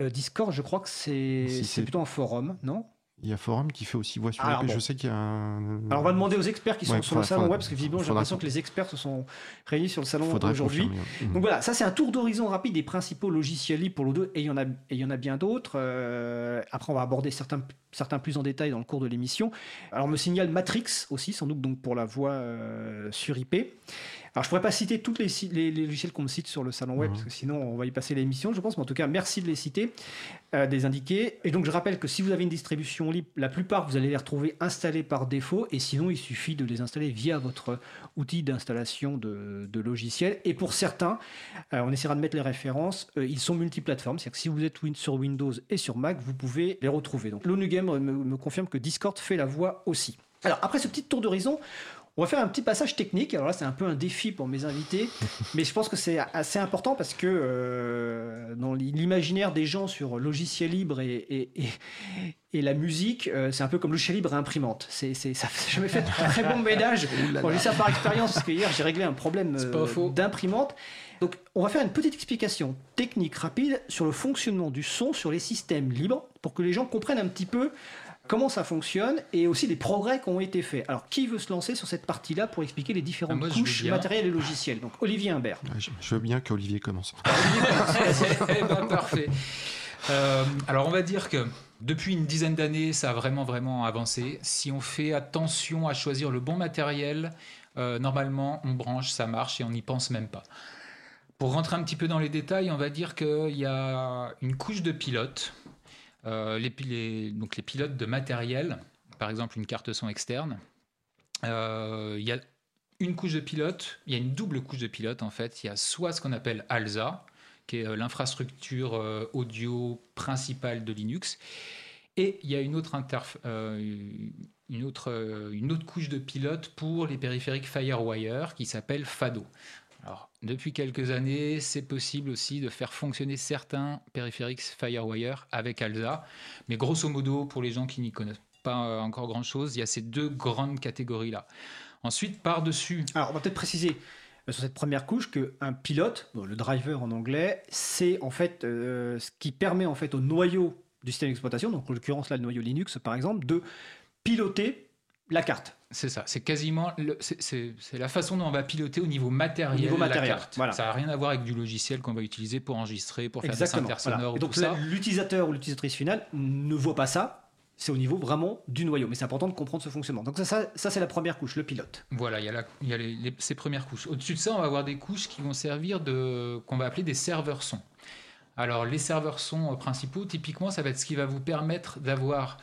euh, Discord, je crois que c'est
Si
c'est
c'est-
plutôt un forum, non?
Il y a Forum qui fait aussi voix sur IP.
bon.
Je sais qu'il y a un.
Alors on va demander aux experts qui sont
Ouais,
sur le
faudra-
salon
faudra-
web, parce que visiblement j'ai l'impression que les experts se sont réunis sur le salon aujourd'hui.
confirmer. Mhm.
Donc voilà, ça c'est un tour d'horizon rapide des principaux logiciels libres pour l'O2 et il y en a, et il y en a bien d'autres. Euh, après on va aborder certains, certains plus en détail dans le cours de l'émission. Alors on me signale Matrix aussi, sans doute donc pour la voix euh, sur IP. Alors je pourrais pas citer tous les, si- les, les logiciels qu'on me cite sur le salon web,
Mhm.
parce que sinon on va y passer l'émission je pense, mais en tout cas merci de les citer, euh, des indiquer. Et donc je rappelle que si vous avez une distribution libre, la plupart vous allez les retrouver installés par défaut, et sinon il suffit de les installer via votre outil d'installation de, de logiciels. Et pour certains, euh, on essaiera de mettre les références. euh, ils sont multiplateformes, c'est-à-dire que si vous êtes sur Windows et sur Mac, vous pouvez les retrouver. Donc l'ONU Game me, me confirme que Discord fait la voix aussi. Alors après ce petit tour d'horizon, on va faire un petit passage technique. Alors là, c'est un peu un défi pour mes invités, mais je pense que c'est assez important parce que euh, dans l'imaginaire des gens sur logiciel libre et, et, et- et la musique, euh, c'est un peu comme logiciel libre et imprimante. C'est, c'est, ça n'a jamais fait un très bon ménage. Bon, dis ça par expérience parce que hier, j'ai réglé un problème euh, d'imprimante. Donc, on va faire une petite explication technique rapide sur le fonctionnement du son sur les systèmes libres pour que les gens comprennent un petit peu comment ça fonctionne et aussi les progrès qui ont été faits. Alors, qui veut se lancer sur cette partie-là pour expliquer les différentes
Ah, moi,
couches matérielles et logicielles? Donc, Olivier Imbert.
Ah, Je, je veux bien qu'Olivier commence.
Eh ben, parfait. Euh, alors on va dire que depuis une dizaine d'années, ça a vraiment vraiment avancé. Si on fait attention à choisir le bon matériel, euh, normalement on branche, ça marche et on n'y pense même pas. Pour rentrer un petit peu dans les détails, on va dire qu'il y a une couche de pilote, les, pi- les- donc les pilotes de matériel, par exemple une carte son externe. Euh, il y a une couche de pilote, il y a une double couche de pilote en fait. Il y a soit ce qu'on appelle ALSA, qui est euh, l'infrastructure euh, audio principale de Linux. Et il y a une autre, euh, une, autre, euh, une autre couche de pilote pour les périphériques FireWire qui s'appelle FADO. Alors, depuis quelques années, c'est possible aussi de faire fonctionner certains périphériques FireWire avec ALSA. Mais grosso modo, pour les gens qui n'y connaissent pas euh, encore grand-chose, il y a ces deux grandes catégories-là. Ensuite, par-dessus,
Alors, on va peut-être préciser euh, sur cette première couche qu'un pilote, le driver en anglais, c'est en fait euh, ce qui permet en fait au noyau du système d'exploitation, donc en l'occurrence là le noyau Linux par exemple, de piloter La carte.
C'est ça, c'est quasiment le- c'est- c'est c'est la façon dont on va piloter au niveau matériel,
Au niveau
la
matériel,
carte.
voilà.
Ça n'a rien à voir avec du logiciel qu'on va utiliser pour enregistrer, pour faire
Exactement.
des
voilà.
sonores ou
donc
tout ça.
l'utilisateur ou l'utilisatrice finale ne voit pas ça. C'est au niveau vraiment du noyau. Mais c'est important de comprendre ce fonctionnement. Donc ça, ça, ça, c'est la première couche, le pilote.
Voilà, il y a, la- il y a les- les- ces premières couches. Au-dessus de ça, on va avoir des couches qui vont servir de qu'on va appeler des serveurs sons. Alors les serveurs sons euh, principaux, typiquement, ça va être ce qui va vous permettre d'avoir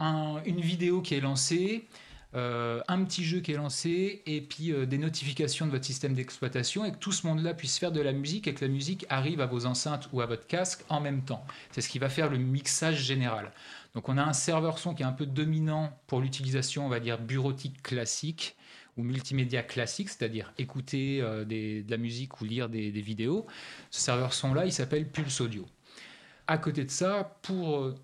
un- une vidéo qui est lancée, euh, un petit jeu qui est lancé, et puis euh, des notifications de votre système d'exploitation, et que tout ce monde-là puisse faire de la musique, et que la musique arrive à vos enceintes ou à votre casque en même temps. C'est ce qui va faire le mixage général. Donc on a un serveur son qui est un peu dominant pour l'utilisation, on va dire, bureautique classique ou multimédia classique, c'est-à-dire écouter euh, de la musique ou lire des, des vidéos. Ce serveur son-là, il s'appelle Pulse Audio. À côté de ça, pour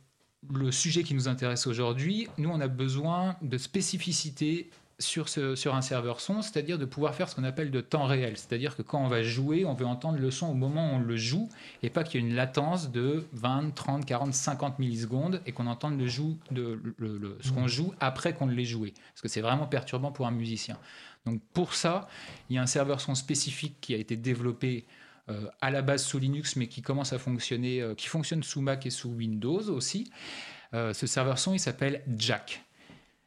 le sujet qui nous intéresse aujourd'hui, nous, on a besoin de spécificité sur, ce, sur un serveur son, c'est-à-dire de pouvoir faire ce qu'on appelle de temps réel. C'est-à-dire que quand on va jouer, on veut entendre le son au moment où on le joue et pas qu'il y ait une latence de 20, 30, 40, 50 millisecondes et qu'on entende le joue de, le- le- ce qu'on joue après qu'on l'ait joué. Parce que c'est vraiment perturbant pour un musicien. Donc pour ça, il y a un serveur son spécifique qui a été développé euh, à la base sous Linux, mais qui commence à fonctionner, euh, qui fonctionne sous Mac et sous Windows aussi. Euh, ce serveur son, il s'appelle Jack.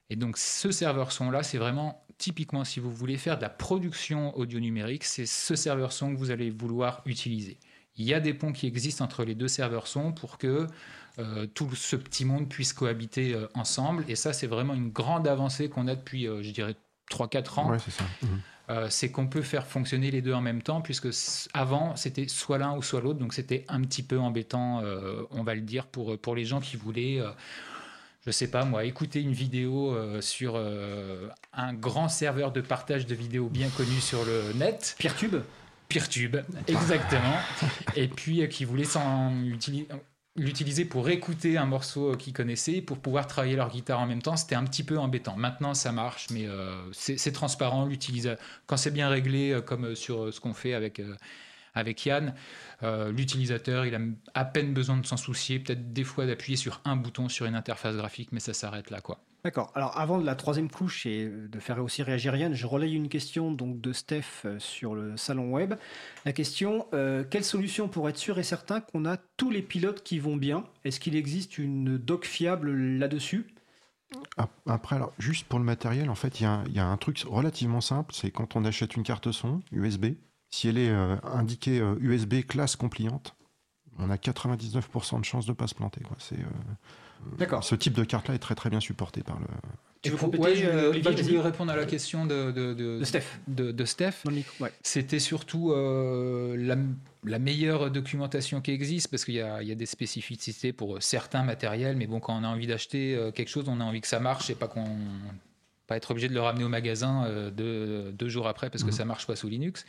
Et donc ce serveur son là, c'est vraiment typiquement si vous voulez faire de la production audio numérique, c'est ce serveur son que vous allez vouloir utiliser. Il y a des ponts qui existent entre les deux serveurs son pour que tout ce petit monde puisse cohabiter ensemble. Et ça, c'est vraiment une grande avancée qu'on a depuis, je dirais, 3-4 ans.
Ça. Mhm.
Euh, c'est qu'on peut faire fonctionner les deux en même temps, puisque avant, c'était soit l'un ou soit l'autre, donc c'était un petit peu embêtant, euh, on va le dire, pour, pour les gens qui voulaient, euh, je sais pas moi, écouter une vidéo euh, sur euh, un grand serveur de partage de vidéos bien connu sur le net.
Peertube?
Peertube, exactement. Et puis euh, qui voulaient s'en utili- l'utiliser pour écouter un morceau euh, qu'ils connaissaient, pour pouvoir travailler leur guitare en même temps, c'était un petit peu embêtant. Maintenant, ça marche, mais euh, c'est transparent. Quand c'est bien réglé, euh, comme sur ce qu'on fait avec, Yann, l'utilisateur, il a à peine besoin de s'en soucier, peut-être des fois d'appuyer sur un bouton sur une interface graphique, mais ça s'arrête là, quoi.
D'accord. Alors avant la troisième couche et de faire aussi réagir Yann, je relaye une question donc de Steph euh, sur le salon web. La question euh, quelle solution pour être sûr et certain qu'on a tous les pilotes qui vont bien? Est-ce qu'il existe une doc fiable là-dessus?
Ap- Après, alors, juste pour le matériel, en fait, il y, a un- truc relativement simple, c'est quand on achète une carte son USB, si elle est euh, indiquée USB classe compliante, on a 99% de chances de pas se planter.
D'accord.
ce type de carte-là est très très bien supporté par le.
Tu veux compléter,
ouais, je, voulais-
euh, Olivier,
bah, je voulais répondre à la question de, de, de-
De Steph,
de- de Steph.
dans le micro. Ouais.
C'était surtout euh, la, la meilleure documentation qui existe parce qu'il y, a il y a des spécificités pour certains matériels, mais bon, quand on a envie d'acheter euh, quelque chose, on a envie que ça marche et pas qu'on pas être obligé de le ramener au magasin euh, deux, deux jours après parce que
Mhm.
ça marche pas sous Linux.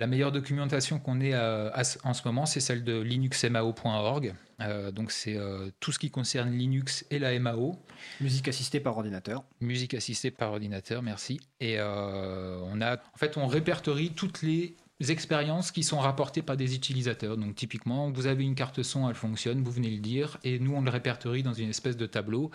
La meilleure documentation qu'on ait euh, à en ce moment, c'est celle de linuxmao.org. Euh, donc c'est euh, tout ce qui concerne Linux et la MAO.
Musique assistée par ordinateur.
Musique assistée par ordinateur, merci. Et euh, on a, en fait, on répertorie toutes les expériences qui sont rapportées par des utilisateurs. Donc typiquement, vous avez une carte son, elle fonctionne, vous venez le dire, et nous on le répertorie dans une espèce de tableau.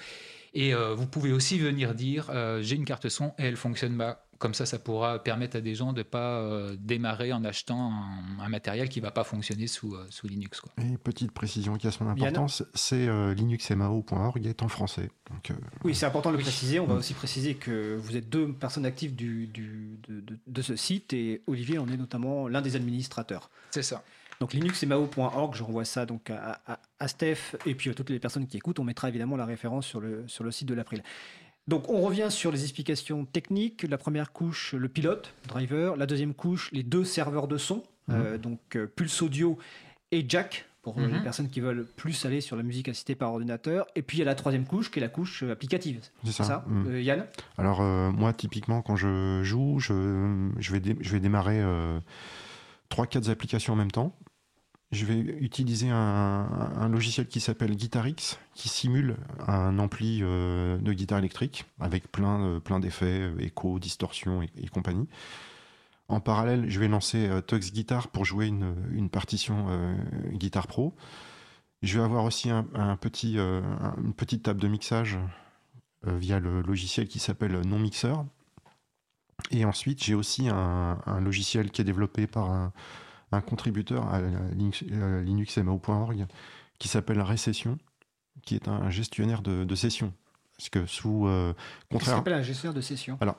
Et vous pouvez aussi venir dire, j'ai une carte son et elle fonctionne pas. Comme ça, ça pourra permettre à des gens de ne pas euh, démarrer en achetant un, un matériel qui ne va pas fonctionner sous, euh, sous Linux. Quoi.
Et petite précision qui a son importance, c'est euh, linuxmao.org est en français. Donc, euh,
Oui, c'est important de le
Oui.
préciser. On va aussi préciser que vous êtes deux personnes actives du, du- de, de- de ce site et Olivier en est notamment l'un des administrateurs.
C'est ça.
Donc linuxmao.org, je renvoie ça donc à, à- à Steph et puis à toutes les personnes qui écoutent. On mettra évidemment la référence sur le, sur le site de l'April. Donc on revient sur les explications techniques. La première couche, le pilote, driver. La deuxième couche, les deux serveurs de son, euh, donc euh, Pulse Audio et Jack pour euh,
Mhm.
les personnes qui veulent plus aller sur la musique assistée par ordinateur. Et puis il y a la troisième couche qui est la couche euh, applicative.
c'est ça.
ça. Euh, Yann?
Alors moi typiquement quand je joue, je, je, vais, je vais démarrer euh, 3-4 applications en même temps. Je vais utiliser un, un logiciel qui s'appelle GuitarX qui simule un ampli euh, de guitare électrique avec plein, euh, plein d'effets, euh, écho, distorsion et, compagnie. En parallèle, je vais lancer Tux Guitar pour jouer une, partition Guitar Pro. Je vais avoir aussi un, un un- une petite table de mixage via le logiciel qui s'appelle NonMixer. Et ensuite, j'ai aussi un, logiciel qui est développé par un, contributeur à Linux, linuxmao.org qui s'appelle Récession, qui est un gestionnaire de, de sessions. Parce que sous. Euh,
contraire... s'appelle un gestionnaire de session
Alors,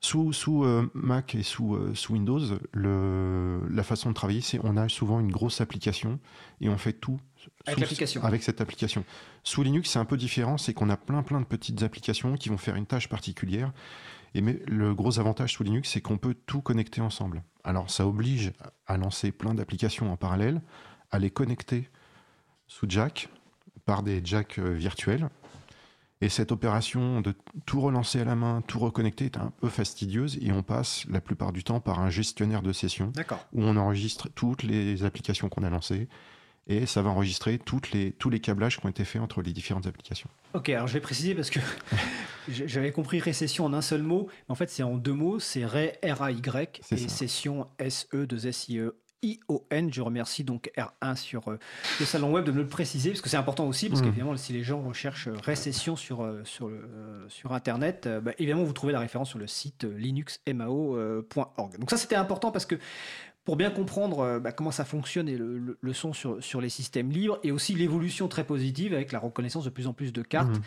sous, sous euh, Mac et sous, euh, sous Windows, le, la façon de travailler, c'est on a souvent une grosse application et on fait tout
avec,
avec cette application. Sous Linux, c'est un peu différent, c'est qu'on a plein plein de petites applications qui vont faire une tâche particulière. Et mais le gros avantage sous Linux, c'est qu'on peut tout connecter ensemble. Alors ça oblige à lancer plein d'applications en parallèle, à les connecter sous Jack par des jacks virtuels et cette opération de tout relancer à la main, tout reconnecter est un peu fastidieuse et on passe la plupart du temps par un gestionnaire de session où on enregistre toutes les applications qu'on a lancées et ça va enregistrer toutes les, tous les câblages qui ont été faits entre les différentes applications.
Ok, alors je vais préciser parce que j'avais compris récession en un seul mot, mais en fait c'est en deux mots, c'est R-A-Y et session S-E-2-S-I-E ION. Je remercie donc R1 sur euh, le salon web de me le préciser, parce que c'est important aussi, parce mmh. qu'évidemment, si les gens recherchent euh, récession sur, euh, sur, le, sur Internet, bah, évidemment, vous trouvez la référence sur le site linuxmao.org. Donc ça, c'était important parce que pour bien comprendre euh, bah, comment ça fonctionne et le, son sur, sur, les systèmes libres et aussi l'évolution très positive avec la reconnaissance de plus en plus de cartes. Mmh.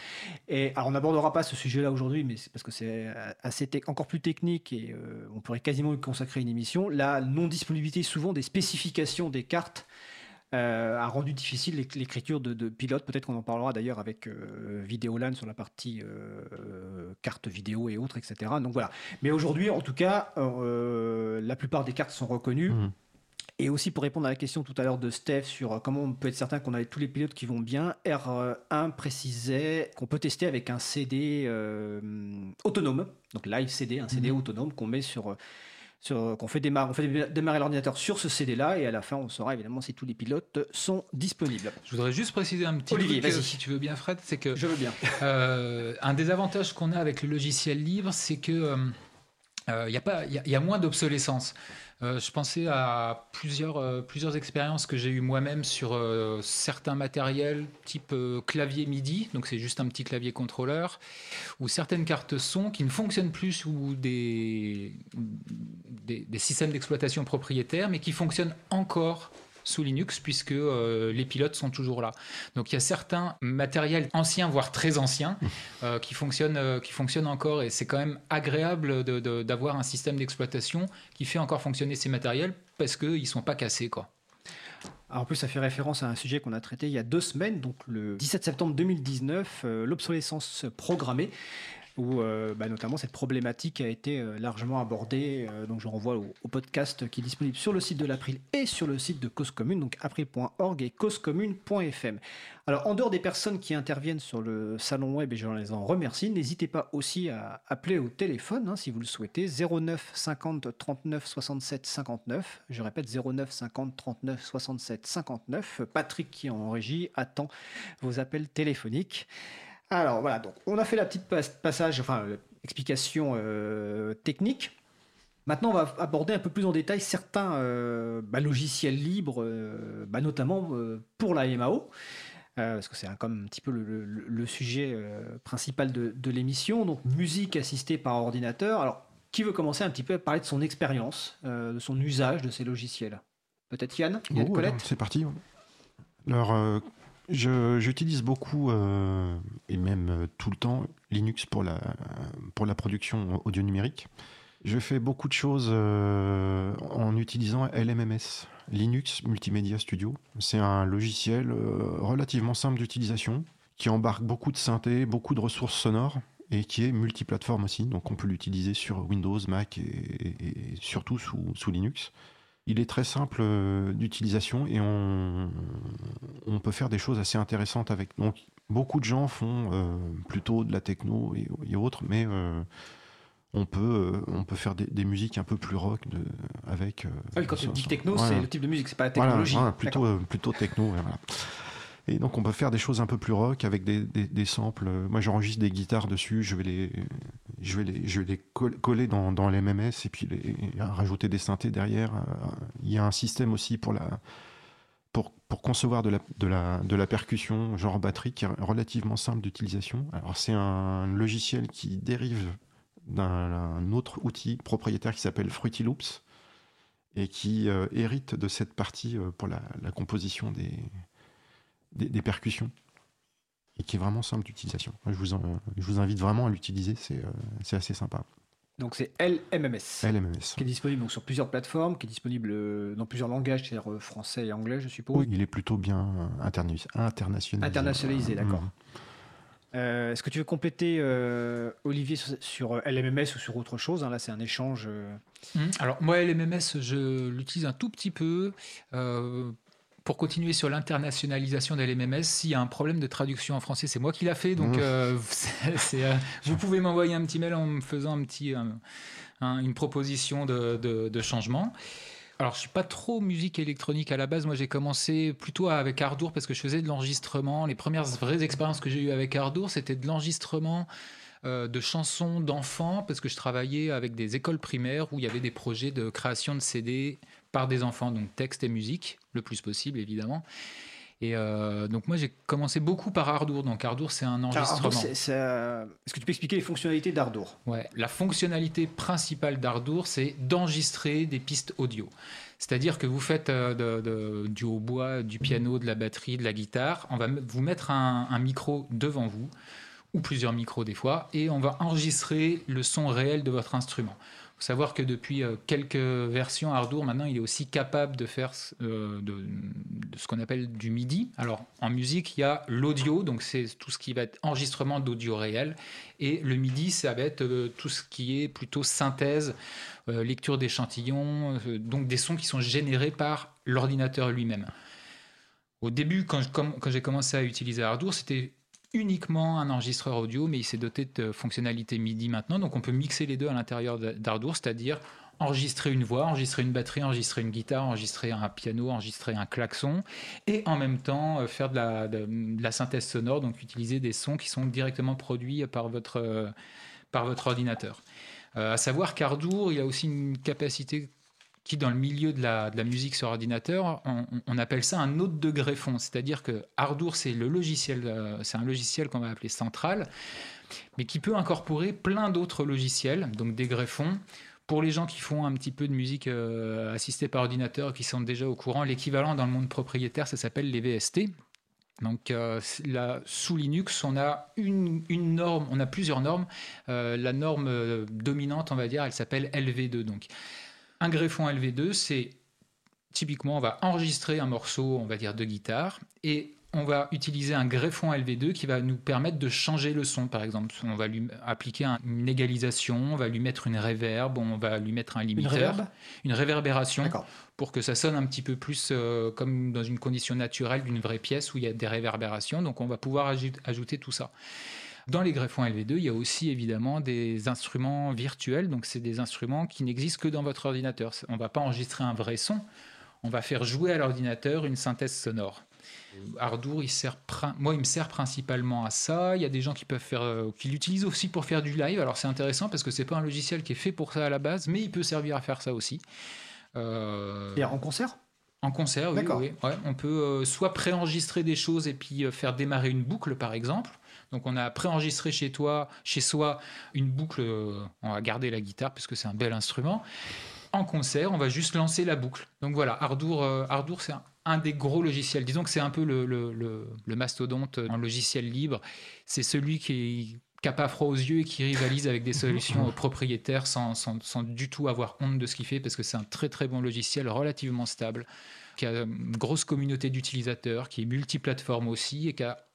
Et alors on n'abordera pas ce sujet-là aujourd'hui, mais c'est parce que c'est euh, assez encore plus technique et euh, on pourrait quasiment y consacrer une émission. La non-disponibilité souvent des spécifications des cartes a rendu difficile l'écriture de, de pilotes. Peut-être qu'on en parlera d'ailleurs avec euh, Vidéolan sur la partie euh, carte vidéo et autres, etc. Donc voilà. Mais aujourd'hui, en tout cas, la plupart des cartes sont reconnues. Mmh. Et aussi pour répondre à la question tout à l'heure de Steph sur comment on peut être certain qu'on a tous les pilotes qui vont bien, R1 précisait qu'on peut tester avec un CD autonome, donc live CD, un CD mmh. autonome qu'on met sur qu'on fait démarrer, on fait démarrer l'ordinateur sur ce CD-là et à la fin on saura évidemment si tous les pilotes sont disponibles.
Je voudrais juste préciser un petit
Olivier,
truc, si tu veux bien Fred, c'est que
je veux bien.
Euh, un des avantages qu'on a avec le logiciel libre, c'est que euh, euh, il y, a il moins d'obsolescence. Euh, je pensais à plusieurs, euh, plusieurs expériences que j'ai eues moi-même sur certains matériels type clavier MIDI, donc c'est juste un petit clavier contrôleur, ou certaines cartes son qui ne fonctionnent plus sous des systèmes d'exploitation propriétaires, mais qui fonctionnent encore sous Linux puisque euh, les pilotes sont toujours là. Donc il y a certains matériels anciens, voire très anciens, euh, qui, fonctionnent, euh, qui fonctionnent encore et c'est quand même agréable d'avoir un système d'exploitation qui fait encore fonctionner ces matériels parce qu'ils ne sont pas cassés. Quoi.
en plus, ça fait référence à un sujet qu'on a traité il y a deux semaines, donc le 17 septembre 2019, l'obsolescence programmée où euh, bah, notamment cette problématique a été euh, largement abordée. Euh, donc je renvoie au, podcast qui est disponible sur le site de l'April et sur le site de Cause Commune, donc april.org et causecommune.fm. Alors en dehors des personnes qui interviennent sur le salon web, et je les en remercie, n'hésitez pas aussi à appeler au téléphone hein, si vous le souhaitez, 09 50 39 67 59. Je répète 09 50 39 67 59. Patrick qui est en régie attend vos appels téléphoniques. Alors voilà, donc on a fait la petite passage, enfin explication euh, technique. Maintenant, on va aborder un peu plus en détail certains euh, bah, logiciels libres, euh, bah, notamment pour la MAO, parce que c'est comme un petit peu le, sujet principal de, l'émission. Donc, musique assistée par ordinateur. Alors, qui veut commencer un petit peu à parler de son expérience, de son usage de ces logiciels? Peut-être Yann,
Yann oh, C'est parti. Alors, J'utilise beaucoup, euh, et même euh, tout le temps, Linux pour la, pour la production audio numérique. Je fais beaucoup de choses euh, en utilisant LMMS, Linux Multimedia Studio. C'est un logiciel relativement simple d'utilisation qui embarque beaucoup de synthé, beaucoup de ressources sonores et qui est multiplateforme aussi. Donc on peut l'utiliser sur Windows, Mac et, et surtout sous, sous Linux. Il est très simple euh, d'utilisation et on, on, peut faire des choses assez intéressantes avec. Donc, beaucoup de gens font euh, plutôt de la techno et, autres, mais euh, on peut, on peut faire des, musiques un peu plus rock de, avec.
Ah quand tu dis techno, c'est le type de musique, c'est pas la technologie.
Voilà, plutôt, plutôt techno. Et donc on peut faire des choses un peu plus rock avec des, des, samples. Moi j'enregistre des guitares dessus, je vais les, je vais les, coller dans, dans les MMS et puis rajouter des synthés derrière. Il y a un système aussi pour concevoir de la, percussion genre batterie qui est relativement simple d'utilisation. Alors c'est un logiciel qui dérive d'un autre outil propriétaire qui s'appelle Fruity Loops et qui euh, hérite de cette partie euh, pour la, composition des, percussions et qui est vraiment simple d'utilisation. Je vous, je vous invite vraiment à l'utiliser, c'est euh, assez sympa.
Donc c'est LMMS.
LMMS.
Qui est disponible sur plusieurs plateformes, qui est disponible euh, dans plusieurs langages, c'est-à-dire euh, français et anglais, je suppose.
Oui, il est plutôt bien internationalisé.
Internationalisé, d'accord. Mhm. Euh, est-ce que tu veux compléter, Olivier, sur, LMMS ou sur autre chose hein? Là, c'est un échange.
Mhm. Alors, moi, LMMS, je l'utilise un tout petit peu pour continuer sur l'internationalisation de l'MMS, s'il y a un problème de traduction en français, c'est moi qui l'a fait. Donc, mmh. euh, euh, vous pouvez m'envoyer un petit mail en me faisant un petit, une proposition de, changement. Alors, je suis pas trop musique électronique à la base. Moi, j'ai commencé plutôt avec Ardour parce que je faisais de l'enregistrement. Les premières vraies expériences que j'ai eues avec Ardour, c'était de l'enregistrement euh, de chansons d'enfants parce que je travaillais avec des écoles primaires où il y avait des projets de création de CD par des enfants, donc texte et musique, le plus possible évidemment. Et euh, donc moi j'ai commencé beaucoup par Ardour. Donc Ardour c'est un enregistrement.
Est-ce que tu peux expliquer les fonctionnalités d'Ardour?
Ouais, la fonctionnalité principale d'Ardour c'est d'enregistrer des pistes audio. C'est-à-dire que vous faites euh, du hautbois, du piano, de la batterie, de la guitare. On va vous mettre un micro devant vous ou plusieurs micros des fois et on va enregistrer le son réel de votre instrument faut savoir que depuis euh, quelques versions, Ardour, maintenant, il est aussi capable de faire euh, de, ce qu'on appelle du MIDI. Alors, en musique, il y a l'audio, donc c'est tout ce qui va être enregistrement d'audio réel. Et le MIDI, ça va être euh, tout ce qui est plutôt synthèse, lecture d'échantillons, donc des sons qui sont générés par l'ordinateur lui-même. Au début, quand, quand j'ai commencé à utiliser Ardour, c'était uniquement un enregistreur audio, mais il s'est doté de fonctionnalités MIDI maintenant. Donc on peut mixer les deux à l'intérieur d'Ardour, c'est-à-dire enregistrer une voix, enregistrer une batterie, enregistrer une guitare, enregistrer un piano, enregistrer un klaxon, et en même temps euh, faire de la, synthèse sonore, donc utiliser des sons qui sont directement produits par votre, euh, ordinateur. Euh, à savoir qu'Ardour, il a aussi une capacité qui, dans le milieu de la, musique sur ordinateur, on, appelle ça un hôte de greffon. C'est-à-dire que Ardour, c'est le logiciel, euh, c'est un logiciel qu'on va appeler central, mais qui peut incorporer plein d'autres logiciels, donc des greffons. Pour les gens qui font un petit peu de musique euh, assistée par ordinateur, qui sont déjà au courant, l'équivalent dans le monde propriétaire, ça s'appelle les VST. Donc euh, là, sous Linux, on a une, norme, on a plusieurs normes. la norme dominante, on va dire, elle s'appelle LV2. Donc un greffon LV2, c'est typiquement, on va enregistrer un morceau, on va dire, de guitare, et on va utiliser un greffon LV2 qui va nous permettre de changer le son, par exemple. On va lui appliquer une égalisation, on va lui mettre une réverb, on va lui mettre un limiteur, une, réverbération, pour que ça sonne un petit peu plus euh, comme dans une condition naturelle d'une vraie pièce où il y a des réverbérations. Donc on va pouvoir ajouter tout ça. Dans les greffons LV2, il y a aussi évidemment des instruments virtuels, donc c'est des instruments qui n'existent que dans votre ordinateur. On ne va pas enregistrer un vrai son, on va faire jouer à l'ordinateur une synthèse sonore. Ardour, il sert, moi, il me sert principalement à ça. Il y a des gens qui peuvent faire, euh, qui l'utilisent aussi pour faire du live. Alors c'est intéressant parce que c'est pas un logiciel qui est fait pour ça à la base, mais il peut servir à faire ça aussi.
Euh... Et en concert?
en concert, oui. oui. on peut euh, soit préenregistrer des choses et puis euh, faire démarrer une boucle, par exemple. Donc on a préenregistré chez toi, chez soi, une boucle. Euh, on va garder la guitare parce que c'est un bel instrument. En concert, on va juste lancer la boucle. Donc voilà, Ardour, euh, Ardour c'est un, des gros logiciels. Disons que c'est un peu le, le, mastodonte en logiciel libre. C'est celui qui n'a pas froid aux yeux et qui rivalise avec des solutions propriétaires sans, sans, sans, du tout avoir honte de ce qu'il fait parce que c'est un très très bon logiciel relativement stable qui a une grosse communauté d'utilisateurs, qui est multiplateforme aussi et qui a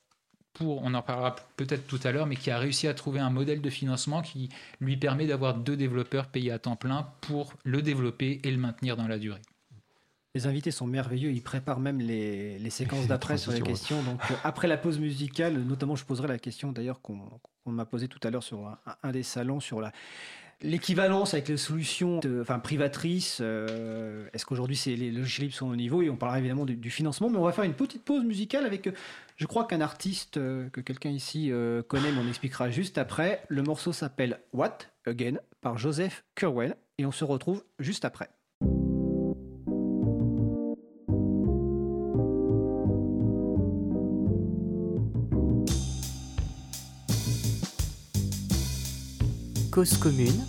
on en parlera peut-être tout à l'heure, mais qui a réussi à trouver un modèle de financement qui lui permet d'avoir deux développeurs payés à temps plein pour le développer et le maintenir dans la durée.
Les invités sont merveilleux, ils préparent même les, séquences d'après sur les questions. Donc euh, après la pause musicale, notamment je poserai la question d'ailleurs qu'on m'a posée tout à l'heure sur un, des salons sur la, l'équivalence avec les solutions enfin, privatrices, euh, est-ce qu'aujourd'hui les logiciels sont au niveau Et on parlera évidemment du, financement, mais on va faire une petite pause musicale avec, je crois qu'un artiste euh, que quelqu'un ici euh, connaît, m'en expliquera juste après. Le morceau s'appelle What Again par Joseph Curwell et on se retrouve juste après.
Cause commune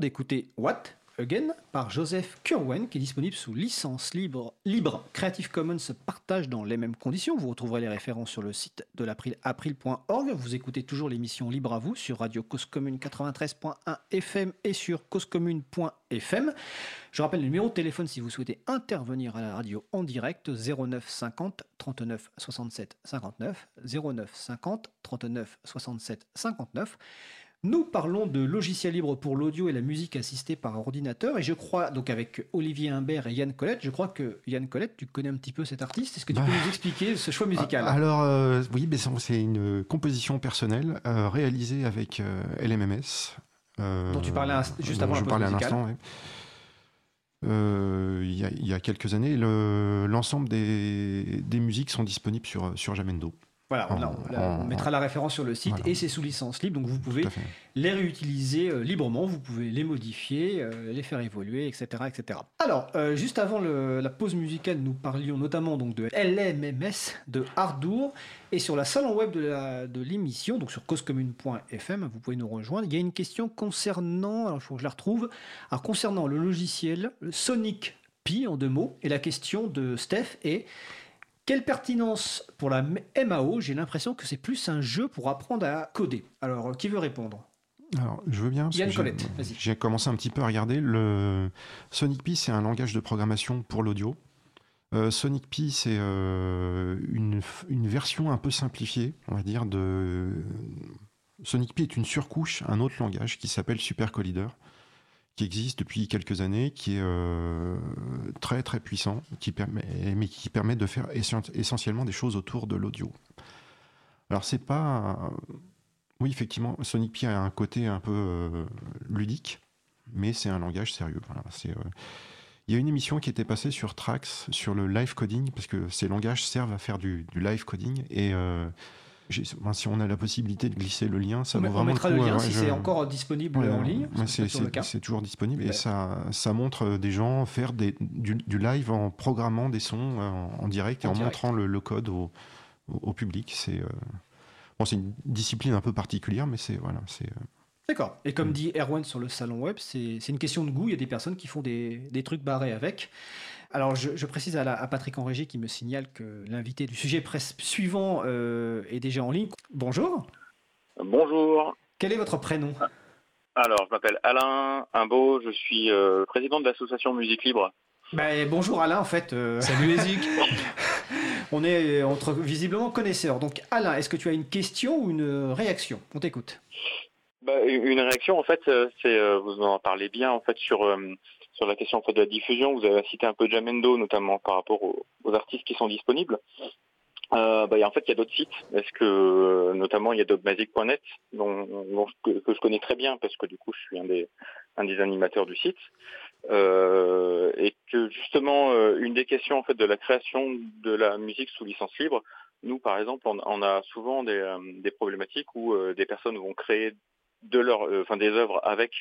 d'écouter What Again par Joseph Curwen, qui est disponible sous licence libre, libre Creative Commons partage dans les mêmes conditions. Vous retrouverez les références sur le site de l'April. Vous écoutez toujours l'émission Libre à vous sur Radio Cause Commune 93.1 FM et sur causecommune.fm. Je rappelle le numéro de téléphone si vous souhaitez intervenir à la radio en direct 09 50 39 67 59 09 50 39 67 59. Nous parlons de logiciels libres pour l'audio et la musique assistée par ordinateur. Et je crois, donc avec Olivier Imbert et Yann Colette, je crois que Yann Colette, tu connais un petit peu cet artiste. Est-ce que tu peux bah. nous expliquer ce choix musical?
Alors, euh, oui, c'est une composition personnelle euh, réalisée avec euh, LMMS.
dont tu parlais juste avant
je parlais un instant, il y, a quelques années, l'ensemble des, des, musiques sont disponibles sur, sur Jamendo.
Voilà, on, mettra la référence sur le site et c'est sous licence libre, donc vous pouvez les réutiliser euh, librement, vous pouvez les modifier, euh, les faire évoluer, etc. etc. Alors, euh, juste avant la pause musicale, nous parlions notamment donc de LMMS, de Hardour, et sur la salon web de l'émission, donc sur causecommune.fm, vous pouvez nous rejoindre. Il y a une question concernant, alors il faut que je la retrouve, alors concernant le logiciel Sonic Pi en deux mots, et la question de Steph est Quelle pertinence pour la MAO J'ai l'impression que c'est plus un jeu pour apprendre à coder. Alors, qui veut répondre?
Alors, je veux bien.
Yann Colette,
j'ai-
vas-y.
J'ai commencé un petit peu à regarder. Le Sonic Pi, c'est un langage de programmation pour l'audio. Euh, Sonic Pi, c'est euh, une, une version un peu simplifiée, on va dire, de. Sonic Pi est une surcouche, un autre langage qui s'appelle Super Collider, qui existe depuis quelques années, qui est euh, très très puissant, qui permet, mais qui permet de faire essen- essentiellement des choses autour de l'audio. Alors, c'est pas. Oui, effectivement, Sonic Pi a un côté un peu euh, ludique, mais c'est un langage sérieux. Euh, Il y a une émission qui était passée sur Trax sur le live coding, parce que ces langages servent à faire du, du live coding. Et enfin, si on a la possibilité de glisser le lien, ça
on,
vaut vraiment
mettra
le
le
coup.
lien
ouais,
si
je-
c'est encore disponible
Ouais,
en ligne.
ouais, c'est,
toujours le
disponible et ça, ça montre euh, des gens faire des, du, du live en programmant des sons euh, en, en direct et
En
en,
direct.
montrant le, le code au, au- au public. C'est, euh, bon, c'est une discipline un peu particulière, mais c'est, voilà, c'est, euh,
D'accord. Et comme
Mm.
dit Erwan sur le salon web, c'est c'est une question de goût. Il y a des personnes qui font des, des trucs barrés avec. Alors, je, je précise à, la- à Patrick en régie qui me signale que l'invité du sujet presse suivant euh, est déjà en ligne. Bonjour.
Bonjour.
Quel est votre prénom?
Alors, je m'appelle Alain Imbeau, je suis euh, président de l'association Musique Libre.
Ben, Bonjour Alain, en fait. euh,
Salut Ezik
on est entre visiblement connaisseurs. Donc, Alain, est-ce que tu as une question ou une réaction? On t'écoute.
Bah, une réaction, en fait, c'est vous en parlez bien, en fait, sur euh, sur la question en fait, de la diffusion. Vous avez cité un peu Jamendo, notamment par rapport aux, artistes qui sont disponibles. Euh, bah, en fait, il y a d'autres sites. Est-ce que, euh, notamment, il y a dogmagic.net, dont, dont que, je connais très bien parce que du coup, je suis un des un des animateurs du site. Euh, et que justement, euh, une des questions en fait de la création de la musique sous licence libre, nous, par exemple, on, on a souvent des, euh, des problématiques où euh, des personnes vont créer de leur, enfin, des œuvres avec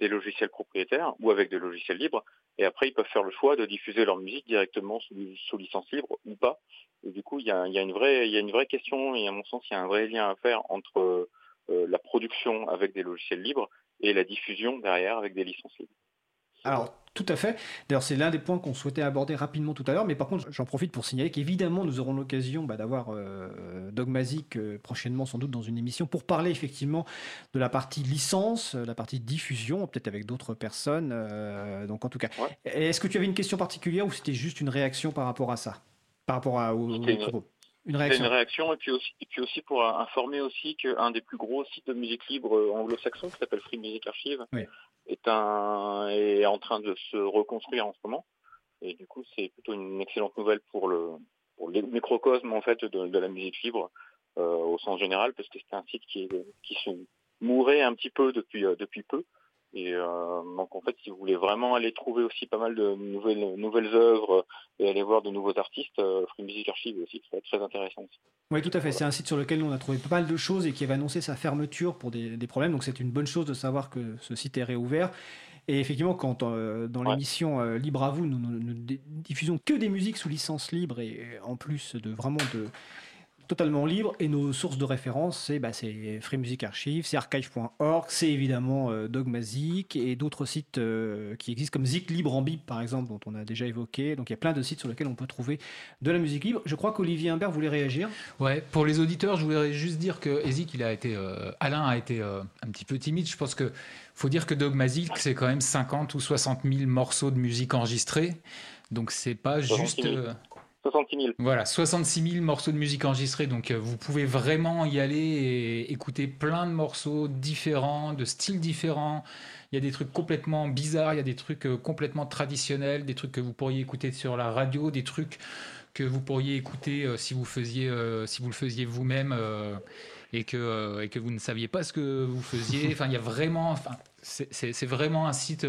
des logiciels propriétaires ou avec des logiciels libres, et après ils peuvent faire le choix de diffuser leur musique directement sous, licence libre ou pas. Et du coup, il y a, une vraie, y a une vraie question et à mon sens, il y a un vrai lien à faire entre euh, la production avec des logiciels libres et la diffusion derrière avec des licences libres.
Alors, tout à fait. D'ailleurs, c'est l'un des points qu'on souhaitait aborder rapidement tout à l'heure, mais par contre, j'en profite pour signaler qu'évidemment, nous aurons l'occasion bah, d'avoir euh, Dogmazic euh, prochainement, sans doute, dans une émission, pour parler effectivement de la partie licence, euh, la partie diffusion, peut-être avec d'autres personnes. euh, donc, en tout cas,
Ouais.
Est-ce que tu avais une question particulière ou c'était juste une réaction par rapport à ça? Par rapport à, au,
une-
propos Une réaction
une réaction et puis aussi, et puis aussi pour informer aussi qu'un des plus gros sites de musique libre anglo-saxon qui s'appelle Free Music Archive
Oui.
Est un est en train de se reconstruire en ce moment. Et du coup c'est plutôt une excellente nouvelle pour le pour le microcosme en fait de, la musique libre euh, au sens général parce que c'était un site qui qui se mourait un petit peu depuis euh, depuis peu et euh, donc en fait si vous voulez vraiment aller trouver aussi pas mal de nouvelles nouvelles œuvres et aller voir de nouveaux artistes euh, Free Music Archive aussi très très intéressant aussi.
Oui, tout à fait. C'est un site sur lequel on a trouvé pas mal de choses et qui avait annoncé sa fermeture pour des, des problèmes. Donc c'est une bonne chose de savoir que ce site est réouvert. Et effectivement, quand euh, dans
Ouais.
l'émission euh, Libre à vous, nous ne diffusons que des musiques sous licence libre et euh, en plus de vraiment de totalement libre. Et nos sources de référence, c'est bah, c'est Free Music Archive, c'est archive.org, c'est évidemment euh, Dogmazic et d'autres sites euh, qui existent comme Zik Libre en Bib par exemple, dont on a déjà évoqué. Donc il y a plein de sites sur lesquels on peut trouver de la musique libre. Je crois qu'Olivier Imbert voulait réagir.
Ouais, pour les auditeurs, je voudrais juste dire que Ezik, il a été, euh, Alain a été euh, un petit peu timide. Je pense que faut dire que Dogmazic, c'est quand même 50 ou 60 000 morceaux de musique enregistrés. Donc c'est pas
66
juste.
000.
euh,
66 000.
Voilà, 66 000 morceaux de musique enregistrés, donc euh, vous pouvez vraiment y aller et écouter plein de morceaux différents, de styles différents. Il y a des trucs complètement bizarres, il y a des trucs euh, complètement traditionnels, des trucs que vous pourriez écouter sur la radio, des trucs que vous pourriez écouter euh, si vous le faisiez vous-même et que et que vous ne saviez pas ce que vous faisiez. Enfin, il y a vraiment, enfin, c'est- vraiment un site,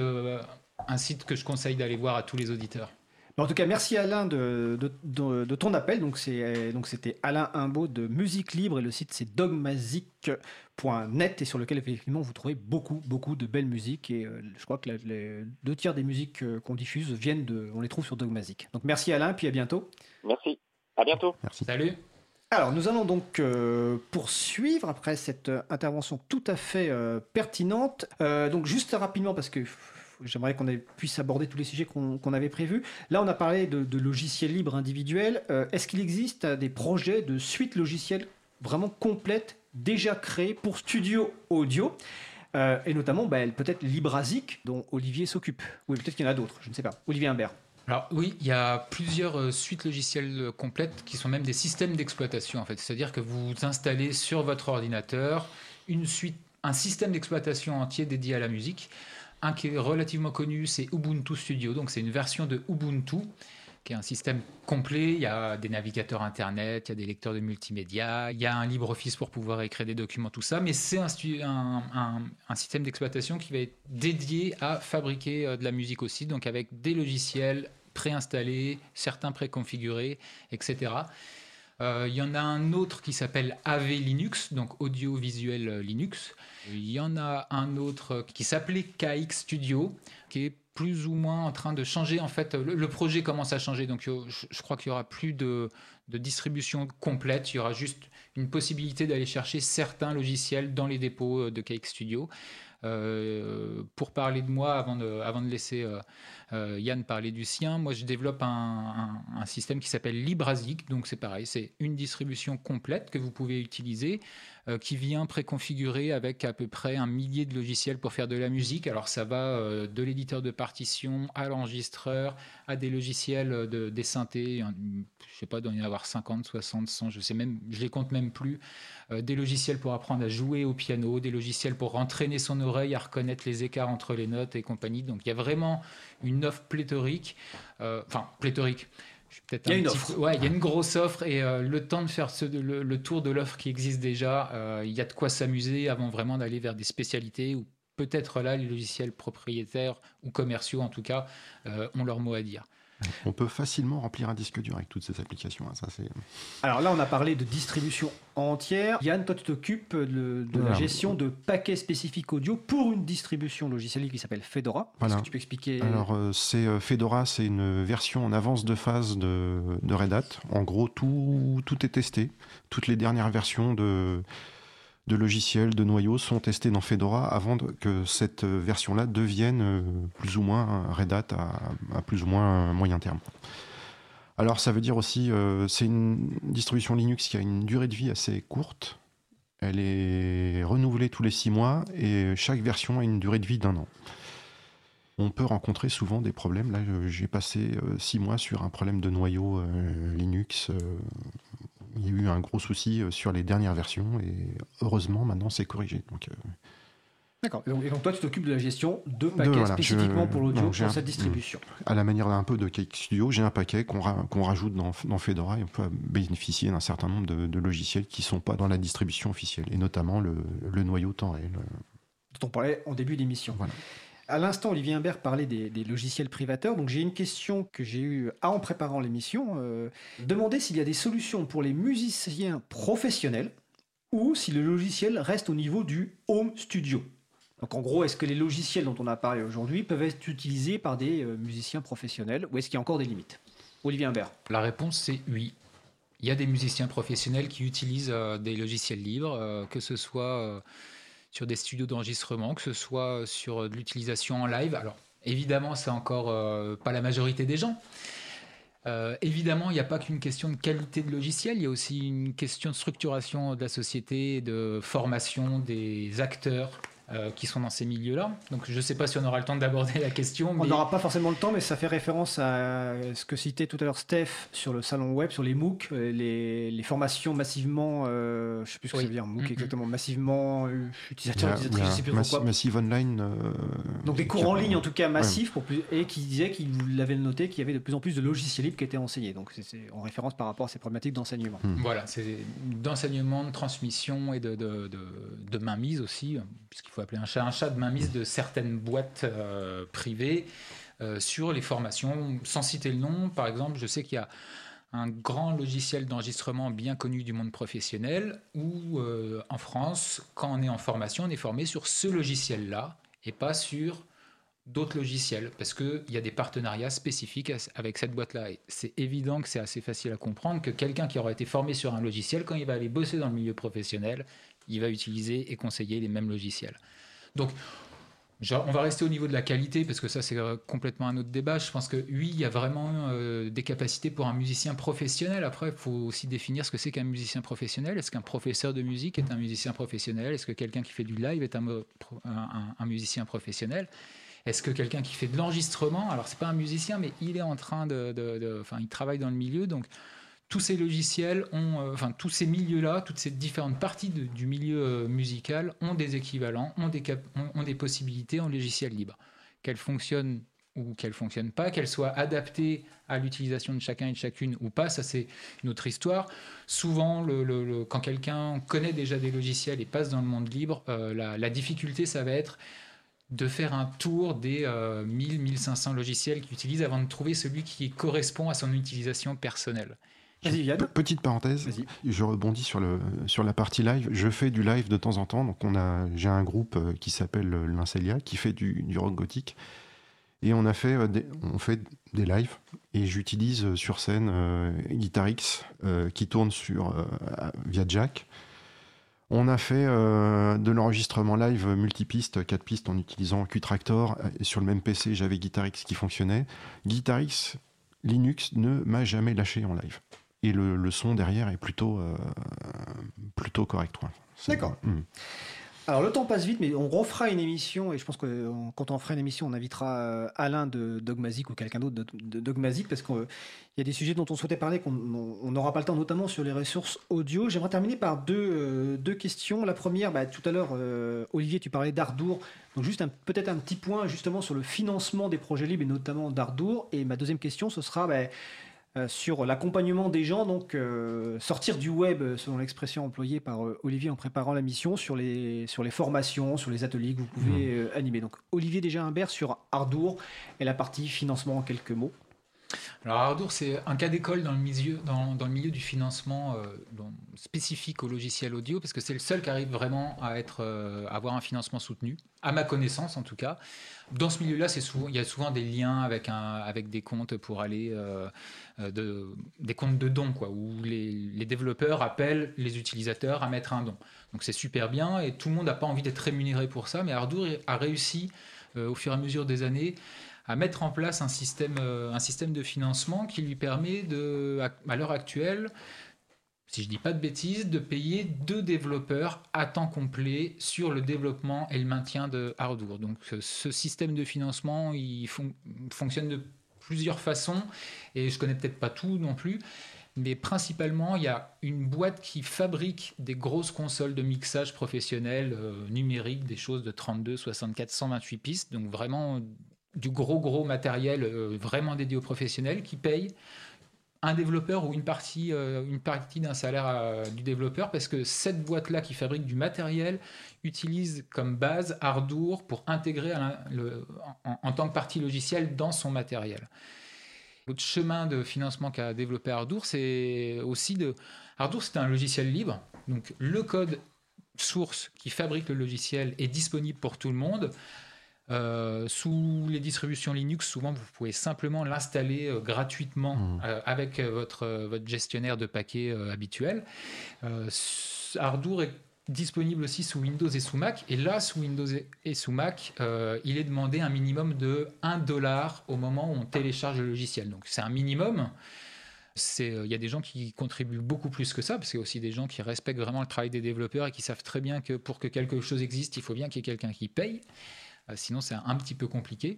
un site que je conseille d'aller voir à tous les auditeurs.
En tout cas, merci Alain de, de- de- de ton appel. Donc c'est donc c'était Alain Imbaud de Musique Libre et le site c'est dogmazic.net et sur lequel effectivement vous trouvez beaucoup beaucoup de belles musiques et euh, je crois que la- les deux tiers des musiques euh, qu'on diffuse viennent de, on les trouve sur Dogmazic. Donc merci Alain, puis à bientôt.
Merci. À bientôt.
merci.
Salut.
Alors, nous allons donc euh, poursuivre après cette intervention tout à fait euh, pertinente. Euh, donc, juste rapidement, parce que j'aimerais qu'on puisse aborder tous les sujets qu'on avait prévus. Là, on a parlé de, logiciels libres individuels. Euh, est-ce qu'il existe des projets de suite logicielle vraiment complète déjà créée pour studio audio euh, et notamment bah, peut-être Librasic, dont Olivier s'occupe. Oui, peut-être qu'il y en a d'autres, je ne sais pas. Olivier Imbert.
Alors oui, il y a plusieurs euh, suites logicielles complètes qui sont même des systèmes d'exploitation en fait. C'est-à-dire que vous installez sur votre ordinateur une suite, un système d'exploitation entier dédié à la musique. Un qui est relativement connu, c'est Ubuntu Studio. Donc c'est une version de Ubuntu qui est un système complet. Il y a des navigateurs Internet, il y a des lecteurs de multimédia, il y a un LibreOffice pour pouvoir écrire des documents, tout ça. Mais c'est un, système d'exploitation qui va être dédié à fabriquer euh, de la musique aussi, donc avec des logiciels préinstallés, certains préconfigurés, etc. Euh, il y en a un autre qui s'appelle AV Linux, donc audiovisuel Linux. Il y en a un autre qui s'appelait KX Studio, qui est plus ou moins en train de changer. En fait, le, projet commence à changer. Donc, je, crois qu'il y aura plus de, distribution complète. Il y aura juste une possibilité d'aller chercher certains logiciels dans les dépôts euh, de Cake Studio. Euh, pour parler de moi, avant de, laisser euh, Yann parler du sien, moi je développe un, un système qui s'appelle Librasic. Donc c'est pareil, c'est une distribution complète que vous pouvez utiliser euh, qui vient préconfiguré avec à peu près un millier de logiciels pour faire de la musique. Alors ça va euh, de l'éditeur de partition à l'enregistreur, à des logiciels de, des synthés, je sais pas, doit y avoir 50, 60, 100, je sais même, je les compte même plus. Euh, des logiciels pour apprendre à jouer au piano, des logiciels pour entraîner son oreille à reconnaître les écarts entre les notes et compagnie. Donc il y a vraiment une offre pléthorique, enfin pléthorique
il y a une offre.
Ouais, il y a une grosse offre et euh, le temps de faire le, tour de l'offre qui existe déjà, euh, il y a de quoi s'amuser avant vraiment d'aller vers des spécialités ou peut-être là les logiciels propriétaires ou commerciaux en tout cas euh, ont leur mot à dire.
On peut facilement remplir un disque dur avec toutes ces applications. Hein, ça,
Alors là, on a parlé de distribution entière. Yann, toi, tu t'occupes de, la gestion de paquets spécifiques audio pour une distribution logicielle qui s'appelle Fedora. Est-ce que tu peux expliquer
Alors, euh, c'est euh, Fedora, c'est une version en avance de phase de, de Red Hat. En gros, tout, tout est testé. Toutes les dernières versions de de logiciels, de noyaux sont testés dans Fedora avant que cette version-là devienne euh, plus ou moins Red Hat à, plus ou moins moyen terme. Alors ça veut dire aussi, euh, c'est une distribution Linux qui a une durée de vie assez courte. Elle est renouvelée tous les six mois et chaque version a une durée de vie d'un an. On peut rencontrer souvent des problèmes. Là, j'ai passé euh, six mois sur un problème de noyau Linux il y a eu un gros souci euh, sur les dernières versions et heureusement maintenant c'est corrigé. Donc, euh,
D'accord. Et donc, toi, tu t'occupes de la gestion de paquets spécifiquement pour l'audio pour cette distribution.
À la manière d'un peu de Cake Studio, j'ai un paquet qu'on rajoute dans, dans, Fedora et on peut bénéficier d'un certain nombre de, logiciels qui ne sont pas dans la distribution officielle, et notamment le, le noyau temps réel.
Dont on parlait en début d'émission. Voilà. À l'instant, Olivier Imbert parlait des, logiciels privateurs. Donc j'ai une question que j'ai eue en préparant l'émission. Euh, demander s'il y a des solutions pour les musiciens professionnels ou si le logiciel reste au niveau du home studio. Donc en gros, est-ce que les logiciels dont on a parlé aujourd'hui peuvent être utilisés par des euh, musiciens professionnels ou est-ce qu'il y a encore des limites? Olivier Imbert.
La réponse c'est oui. Il y a des musiciens professionnels qui utilisent euh, des logiciels libres, que ce soit sur des studios d'enregistrement, que ce soit sur de l'utilisation en live. Alors évidemment, c'est encore euh, pas la majorité des gens. Euh, évidemment, il n'y a pas qu'une question de qualité de logiciel, il y a aussi une question de structuration de la société, de formation des acteurs, euh, qui sont dans ces milieux-là. Donc je ne sais pas si on aura le temps d'aborder la question.
On n'aura pas forcément le temps, mais ça fait référence à ce que citait tout à l'heure Steph sur le salon web, sur les MOOC, euh, les, les formations massivement, euh, je ne sais plus ce que ça veut dire, MOOC mm-hmm. exactement, massivement utilisateurs, utilisatrices, je ne sais plus
quoi. Massive online.
Donc des cours en ligne en tout cas massifs, pour plus, et qui disait qu'il avait noté qu'il y avait de plus en plus de logiciels libres qui étaient enseignés. Donc c'est en référence par rapport à ces problématiques d'enseignement.
Mm. Voilà, c'est d'enseignement, de transmission et de, de, de, de mainmise aussi, puisqu'il faut appeler un chat un chat de mainmise de certaines boîtes euh, privées euh, sur les formations. Sans citer le nom, par exemple, je sais qu'il y a un grand logiciel d'enregistrement bien connu du monde professionnel où euh, en France, quand on est en formation, on est formé sur ce logiciel-là et pas sur d'autres logiciels parce qu'il y a des partenariats spécifiques avec cette boîte-là. C'est évident que c'est assez facile à comprendre que quelqu'un qui aura été formé sur un logiciel, quand il va aller bosser dans le milieu professionnel, il va utiliser et conseiller les mêmes logiciels. Donc, on va rester au niveau de la qualité parce que ça c'est euh, complètement un autre débat. Je pense que oui, il y a vraiment euh, des capacités pour un musicien professionnel. Après, il faut aussi définir ce que c'est qu'un musicien professionnel. Est-ce qu'un professeur de musique est un musicien professionnel? Est-ce que quelqu'un qui fait du live est un, un, musicien professionnel? Est-ce que quelqu'un qui fait de l'enregistrement, alors c'est pas un musicien, mais il est en train de, enfin, il travaille dans le milieu, donc tous ces logiciels ont, euh, enfin tous ces milieux-là, toutes ces différentes parties du milieu euh, musical ont des équivalents, ont des, possibilités en logiciel libre. Qu'elles fonctionnent ou qu'elles ne fonctionnent pas, qu'elles soient adaptées à l'utilisation de chacun et de chacune ou pas, ça c'est une autre histoire. Souvent, quand quelqu'un connaît déjà des logiciels et passe dans le monde libre, euh, la, difficulté, ça va être de faire un tour des 1000-1500 logiciels qu'il utilise avant de trouver celui qui correspond à son utilisation personnelle.
Petite parenthèse, je rebondis sur, le, sur la partie live. Je fais du live de temps en temps. Donc on a, j'ai un groupe euh, qui s'appelle euh, l'Incelia qui fait du, du, rock gothique. Et on a fait euh, des, on fait des lives. Et j'utilise sur scène euh, Guitar X qui tourne sur, via Jack. On a fait de l'enregistrement live multipiste, 4 pistes en utilisant Qtractor. Et sur le même PC, j'avais Guitar X qui fonctionnait. Guitar X, Linux ne m'a jamais lâché en live et le, son derrière est plutôt, euh, plutôt correct.
D'accord. Hmm. Alors le temps passe vite, mais on refera une émission, et je pense que quand on fera une émission, on invitera euh, Alain de Dogmazic ou quelqu'un d'autre de, de, Dogmazic, parce qu'il y a des sujets dont on souhaitait parler qu'on n'aura pas le temps, notamment sur les ressources audio. J'aimerais terminer par deux, euh, deux questions. La première, bah, tout à l'heure, Olivier, tu parlais d'Ardour, donc juste peut-être un petit point justement sur le financement des projets libres, et notamment d'Ardour. Et ma deuxième question, ce sera... Bah, euh, sur l'accompagnement des gens, donc euh, sortir du web, selon l'expression employée par euh, Olivier en préparant la mission, sur les, sur les formations, sur les ateliers que vous pouvez mmh. animer. Donc Olivier déjà Humbert sur Ardour et la partie financement en quelques mots.
Alors Ardour, c'est un cas d'école dans, le milieu, du financement spécifique au logiciel audio, parce que c'est le seul qui arrive vraiment à, être, avoir un financement soutenu, à ma connaissance en tout cas. Dans ce milieu-là, il y a souvent des liens avec, des comptes pour aller, euh, euh, de, des comptes de dons, où les, développeurs appellent les utilisateurs à mettre un don. Donc c'est super bien et tout le monde n'a pas envie d'être rémunéré pour ça, mais Ardour a réussi euh, au fur et à mesure des années à mettre en place un système, un système de financement qui lui permet de, à l'heure actuelle, si je dis pas de bêtises, de payer deux développeurs à temps complet sur le développement et le maintien de Ardour. Donc ce système de financement, il fonctionne de plusieurs façons et je connais peut-être pas tout non plus. Mais principalement, il y a une boîte qui fabrique des grosses consoles de mixage professionnel euh, numérique, des choses de 32, 64, 128 pistes, donc vraiment du gros gros matériel euh, vraiment dédié aux professionnels qui paye un développeur ou une partie, euh, une partie d'un salaire euh, du développeur parce que cette boîte-là qui fabrique du matériel utilise comme base Ardour pour intégrer en, tant que partie logicielle dans son matériel. L'autre chemin de financement qu'a développé Ardour, c'est aussi de... Ardour, c'est un logiciel libre, donc le code source qui fabrique le logiciel est disponible pour tout le monde. Euh, sous les distributions Linux, souvent vous pouvez simplement l'installer euh, gratuitement mmh. euh, avec votre, votre gestionnaire de paquets habituel. Ardour est disponible aussi sous Windows et sous Mac. Et là, sous Windows et sous Mac, il est demandé un minimum de 1 dollar au moment où on télécharge le logiciel. Donc c'est un minimum. Il y a des gens qui contribuent beaucoup plus que ça, parce qu'il y a aussi des gens qui respectent vraiment le travail des développeurs et qui savent très bien que pour que quelque chose existe, il faut bien qu'il y ait quelqu'un qui paye. Euh, sinon, c'est un petit peu compliqué.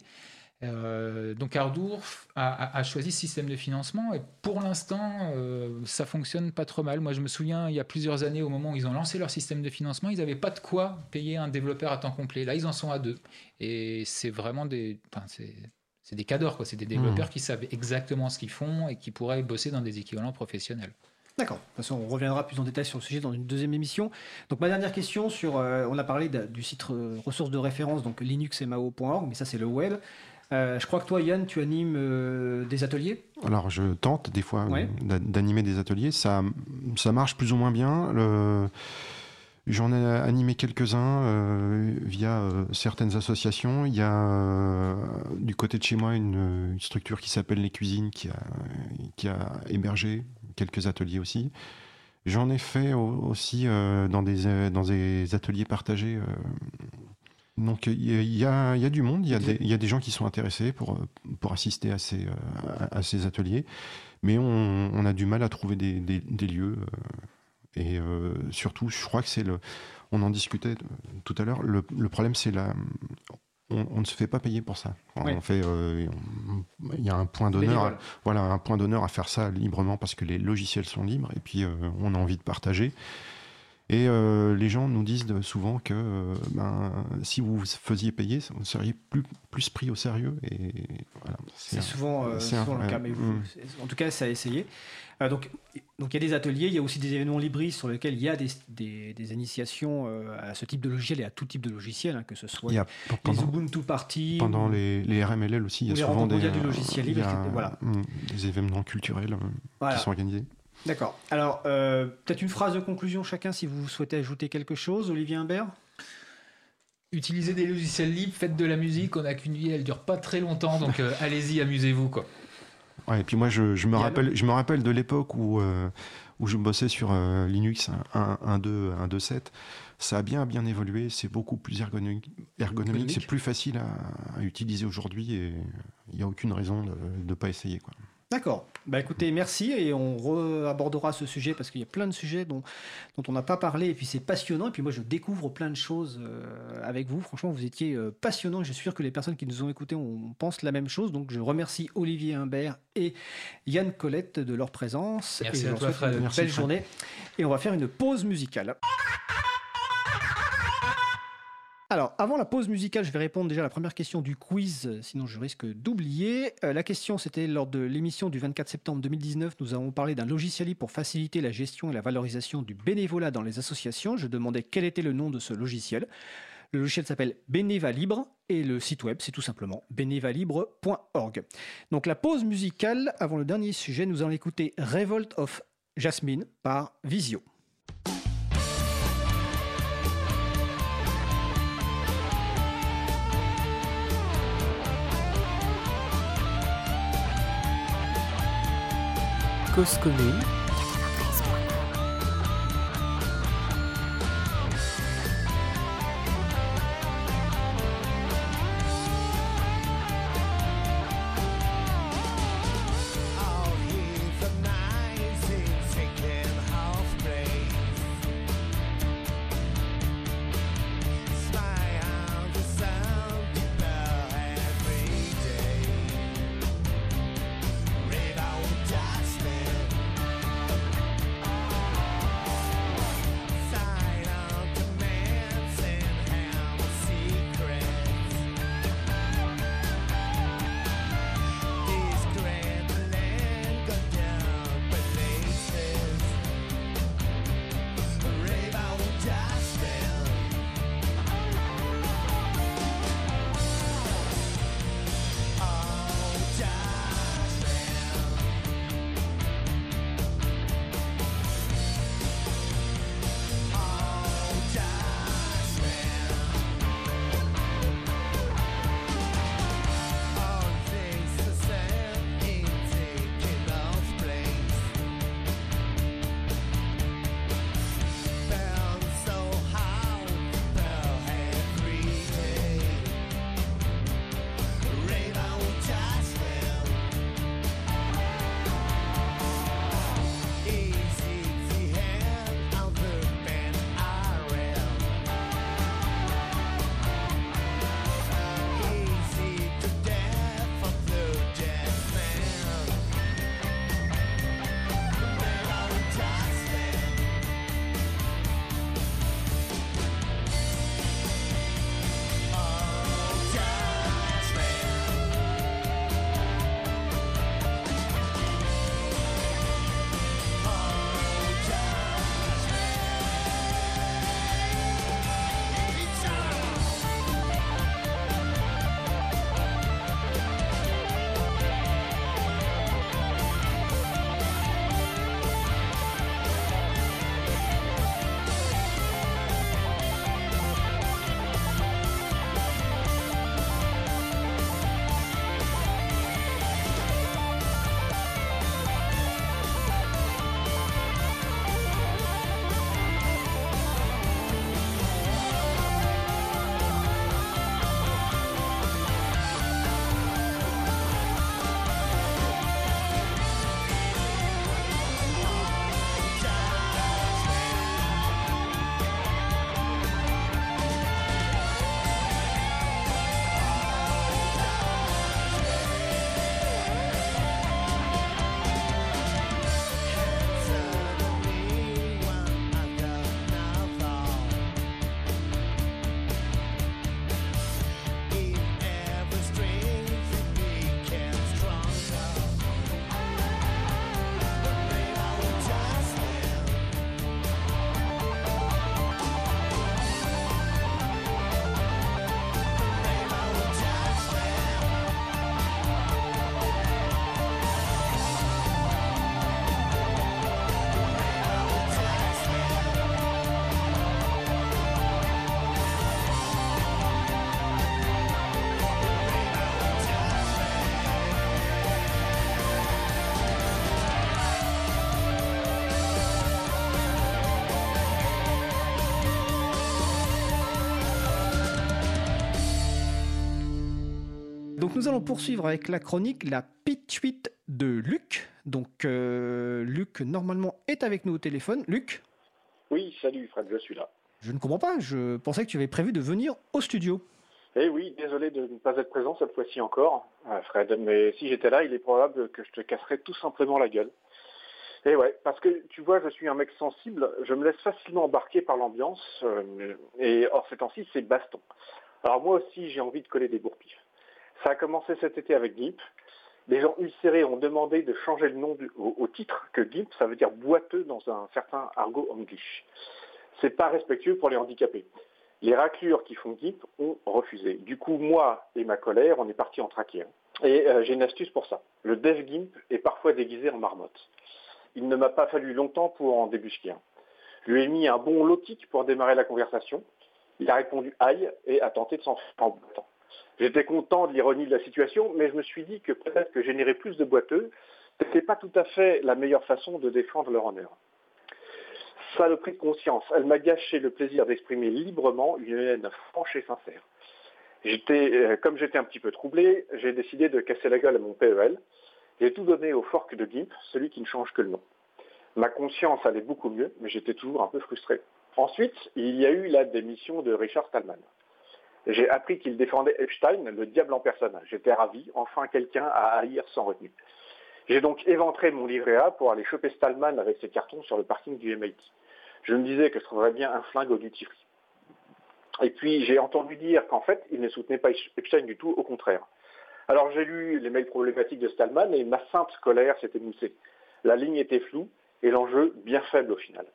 Euh, donc Ardour a, choisi ce système de financement et pour l'instant euh, ça fonctionne pas trop mal. Moi je me souviens il y a plusieurs années au moment où ils ont lancé leur système de financement, ils n'avaient pas de quoi payer un développeur à temps complet. Là ils en sont à deux et c'est vraiment des, enfin, c'est des cadors quoi. C'est des développeurs mmh. qui savent exactement ce qu'ils font et qui pourraient bosser dans des équivalents professionnels.
D'accord. On reviendra plus en détail sur le sujet dans une deuxième émission. Donc, ma dernière question sur. Euh, on a parlé du site euh, ressources de référence, donc linuxmao.org, mais ça, c'est le web. Euh, je crois que toi, Yann, tu animes des ateliers?
Alors, je tente des fois d'animer des ateliers. Ça, ça marche plus ou moins bien. J'en ai animé quelques-uns via certaines associations. Il y a du côté de chez moi une, structure qui s'appelle Les Cuisines qui a, qui a émergé quelques ateliers aussi. J'en ai fait aussi euh, dans, des, euh, dans des ateliers partagés euh, Donc il y, a, y a du monde, il y, y a des gens qui sont intéressés pour, pour assister à ces, à, ces ateliers, mais on, a du mal à trouver des, des- lieux. et surtout, je crois que c'est le. On en discutait tout à l'heure. Le, le problème, c'est la. On, on ne se fait pas payer pour ça. On fait. euh, Il y a un point d'honneur. Voilà, un point d'honneur à faire ça librement parce que les logiciels sont libres et puis euh, on a envie de partager. Et euh, les gens nous disent souvent que ben, si vous faisiez payer, vous seriez plus, plus pris au sérieux. Et voilà,
C'est souvent,
un-
le cas, mais
mm.
en tout cas, ça a essayé. Euh, donc, donc il y a des ateliers, il y a aussi des événements Libris sur lesquels il y a des, des- des initiations euh, à ce type de logiciel et à tout type de logiciel, hein, que ce soit
Il y a
les
pendant,
Ubuntu Party,
pendant
ou-
les, les RMLL aussi, il y a souvent des,
du logiciel
il y
libre,
a,
qui- voilà.
mm, des événements culturels euh,
Voilà.
qui sont organisés.
D'accord. Alors, euh, peut-être une phrase de conclusion chacun si vous souhaitez ajouter quelque chose. Olivier Imbert
Utilisez des logiciels libres, faites de la musique, on n'a qu'une vie, elle dure pas très longtemps, donc euh, allez-y, amusez-vous quoi.
Ouais, et puis moi, je, je me rappelle, je me rappelle de l'époque où, euh, où je bossais sur euh, Linux 1.2, 1.2.7. Ça a bien, bien évolué. C'est beaucoup plus ergonomique. ergonomique.
Ergonomique.
C'est plus facile à, à utiliser aujourd'hui et il n'y a aucune raison de ne pas essayer. Quoi.
D'accord. Bah écoutez, merci et on abordera ce sujet parce qu'il y a plein de sujets dont, dont on n'a pas parlé et puis c'est passionnant et puis moi je découvre plein de choses euh, avec vous. Franchement, vous étiez euh, passionnant. Je suis sûr que les personnes qui nous ont écoutés on pense la même chose. Donc je remercie Olivier Imbert et Yann Colette de leur présence.
Merci
et je
à toi,
souhaite
Fred.
Une
Merci,
belle
Fred.
journée et on va faire une pause musicale. Alors, avant la pause musicale, je vais répondre déjà à la première question du quiz, euh, sinon je risque d'oublier. Euh, la question, c'était lors de l'émission du 24 septembre 2019, nous avons parlé d'un logiciel libre pour faciliter la gestion et la valorisation du bénévolat dans les associations. Je demandais quel était le nom de ce logiciel. Le logiciel s'appelle Bénéva Libre et le site web, c'est tout simplement bénévalibre.org. Donc la pause musicale, avant le dernier sujet, nous allons écouter Revolt of Jasmine par Visio.
Cause.
Nous allons poursuivre avec la chronique La Pitch de Luc. Donc euh, Luc, normalement, est avec nous au téléphone. Luc
Oui, salut Fred, je suis là.
Je ne comprends pas, je pensais que tu avais prévu de venir au studio.
Eh oui, désolé de ne pas être présent cette fois-ci encore, euh, Fred, mais si j'étais là, il est probable que je te casserais tout simplement la gueule. Et ouais, parce que tu vois, je suis un mec sensible, je me laisse facilement embarquer par l'ambiance, euh, et hors ces temps-ci, c'est baston. Alors moi aussi, j'ai envie de coller des bourpifs. Ça a commencé cet été avec GIMP. Les gens ulcérés ont demandé de changer le nom au, titre, que GIMP, ça veut dire boiteux dans un certain argot anglish. C'est pas respectueux pour les handicapés. Les raclures qui font GIMP ont refusé. Du coup, moi et ma colère, on est parti en traquer. Et euh, j'ai une astuce pour ça. Le dev GIMP est parfois déguisé en marmotte. Il ne m'a pas fallu longtemps pour en débusquer un. Je lui ai mis un bon lotique pour démarrer la conversation. Il a répondu aïe et a tenté de s'en en boitant. J'étais content de l'ironie de la situation, mais je me suis dit que peut-être que générer plus de boiteux, c'était pas tout à fait la meilleure façon de défendre leur honneur. Saloperie de conscience, elle m'a gâché le plaisir d'exprimer librement une haine franche et sincère. J'étais, euh, comme j'étais un petit peu troublé, j'ai décidé de casser la gueule à mon PEL. J'ai tout donné au fork de GIMP, celui qui ne change que le nom. Ma conscience allait beaucoup mieux, mais j'étais toujours un peu frustré. Ensuite, il y a eu la démission de Richard Stallman. J'ai appris qu'il défendait Epstein, le diable en personne. J'étais ravi, enfin quelqu'un à haïr sans retenue. J'ai donc éventré mon livret A pour aller choper Stallman avec ses cartons sur le parking du MIT. Je me disais que je trouverais bien un flingue au duty free. Et puis j'ai entendu dire qu'en fait, il ne soutenait pas Epstein du tout, au contraire. Alors j'ai lu les mails problématiques de Stallman et ma sainte colère s'était moussée. La ligne était floue et l'enjeu bien faible au final.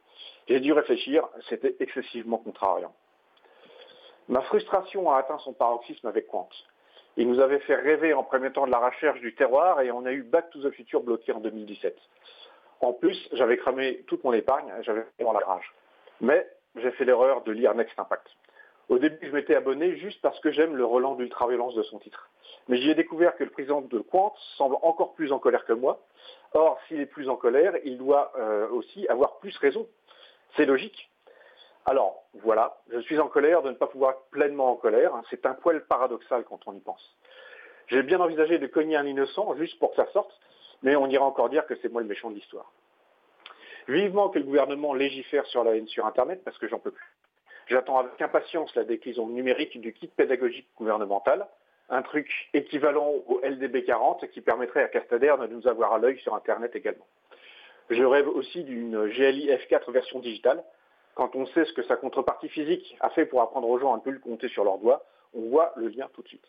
J'ai dû réfléchir, c'était excessivement contrariant. Ma frustration a atteint son paroxysme avec Quant. Il nous avait fait rêver en permettant de la recherche du terroir et on a eu Back to the Future bloqué en 2017. En plus, j'avais cramé toute mon épargne, j'avais fait dans la rage. Mais j'ai fait l'erreur de lire Next Impact. Au début, je m'étais abonné juste parce que j'aime le relan d'ultra-violence de son titre. Mais j'y ai découvert que le président de Quant semble encore plus en colère que moi. Or, s'il est plus en colère, il doit euh, aussi avoir plus raison. C'est logique. Alors, voilà, je suis en colère de ne pas pouvoir être pleinement en colère. C'est un poil paradoxal quand on y pense. J'ai bien envisagé de cogner un innocent juste pour que ça sorte, mais on ira encore dire que c'est moi le méchant de l'histoire. Vivement que le gouvernement légifère sur la haine sur Internet, parce que j'en peux plus. J'attends avec impatience la déclinaison numérique du kit pédagogique gouvernemental, un truc équivalent au LDB 40 qui permettrait à Castader de nous avoir à l'œil sur Internet également. Je rêve aussi d'une GLI F4 version digitale. Quand on sait ce que sa contrepartie physique a fait pour apprendre aux gens à ne plus le compter sur leurs doigts, on voit le lien tout de suite.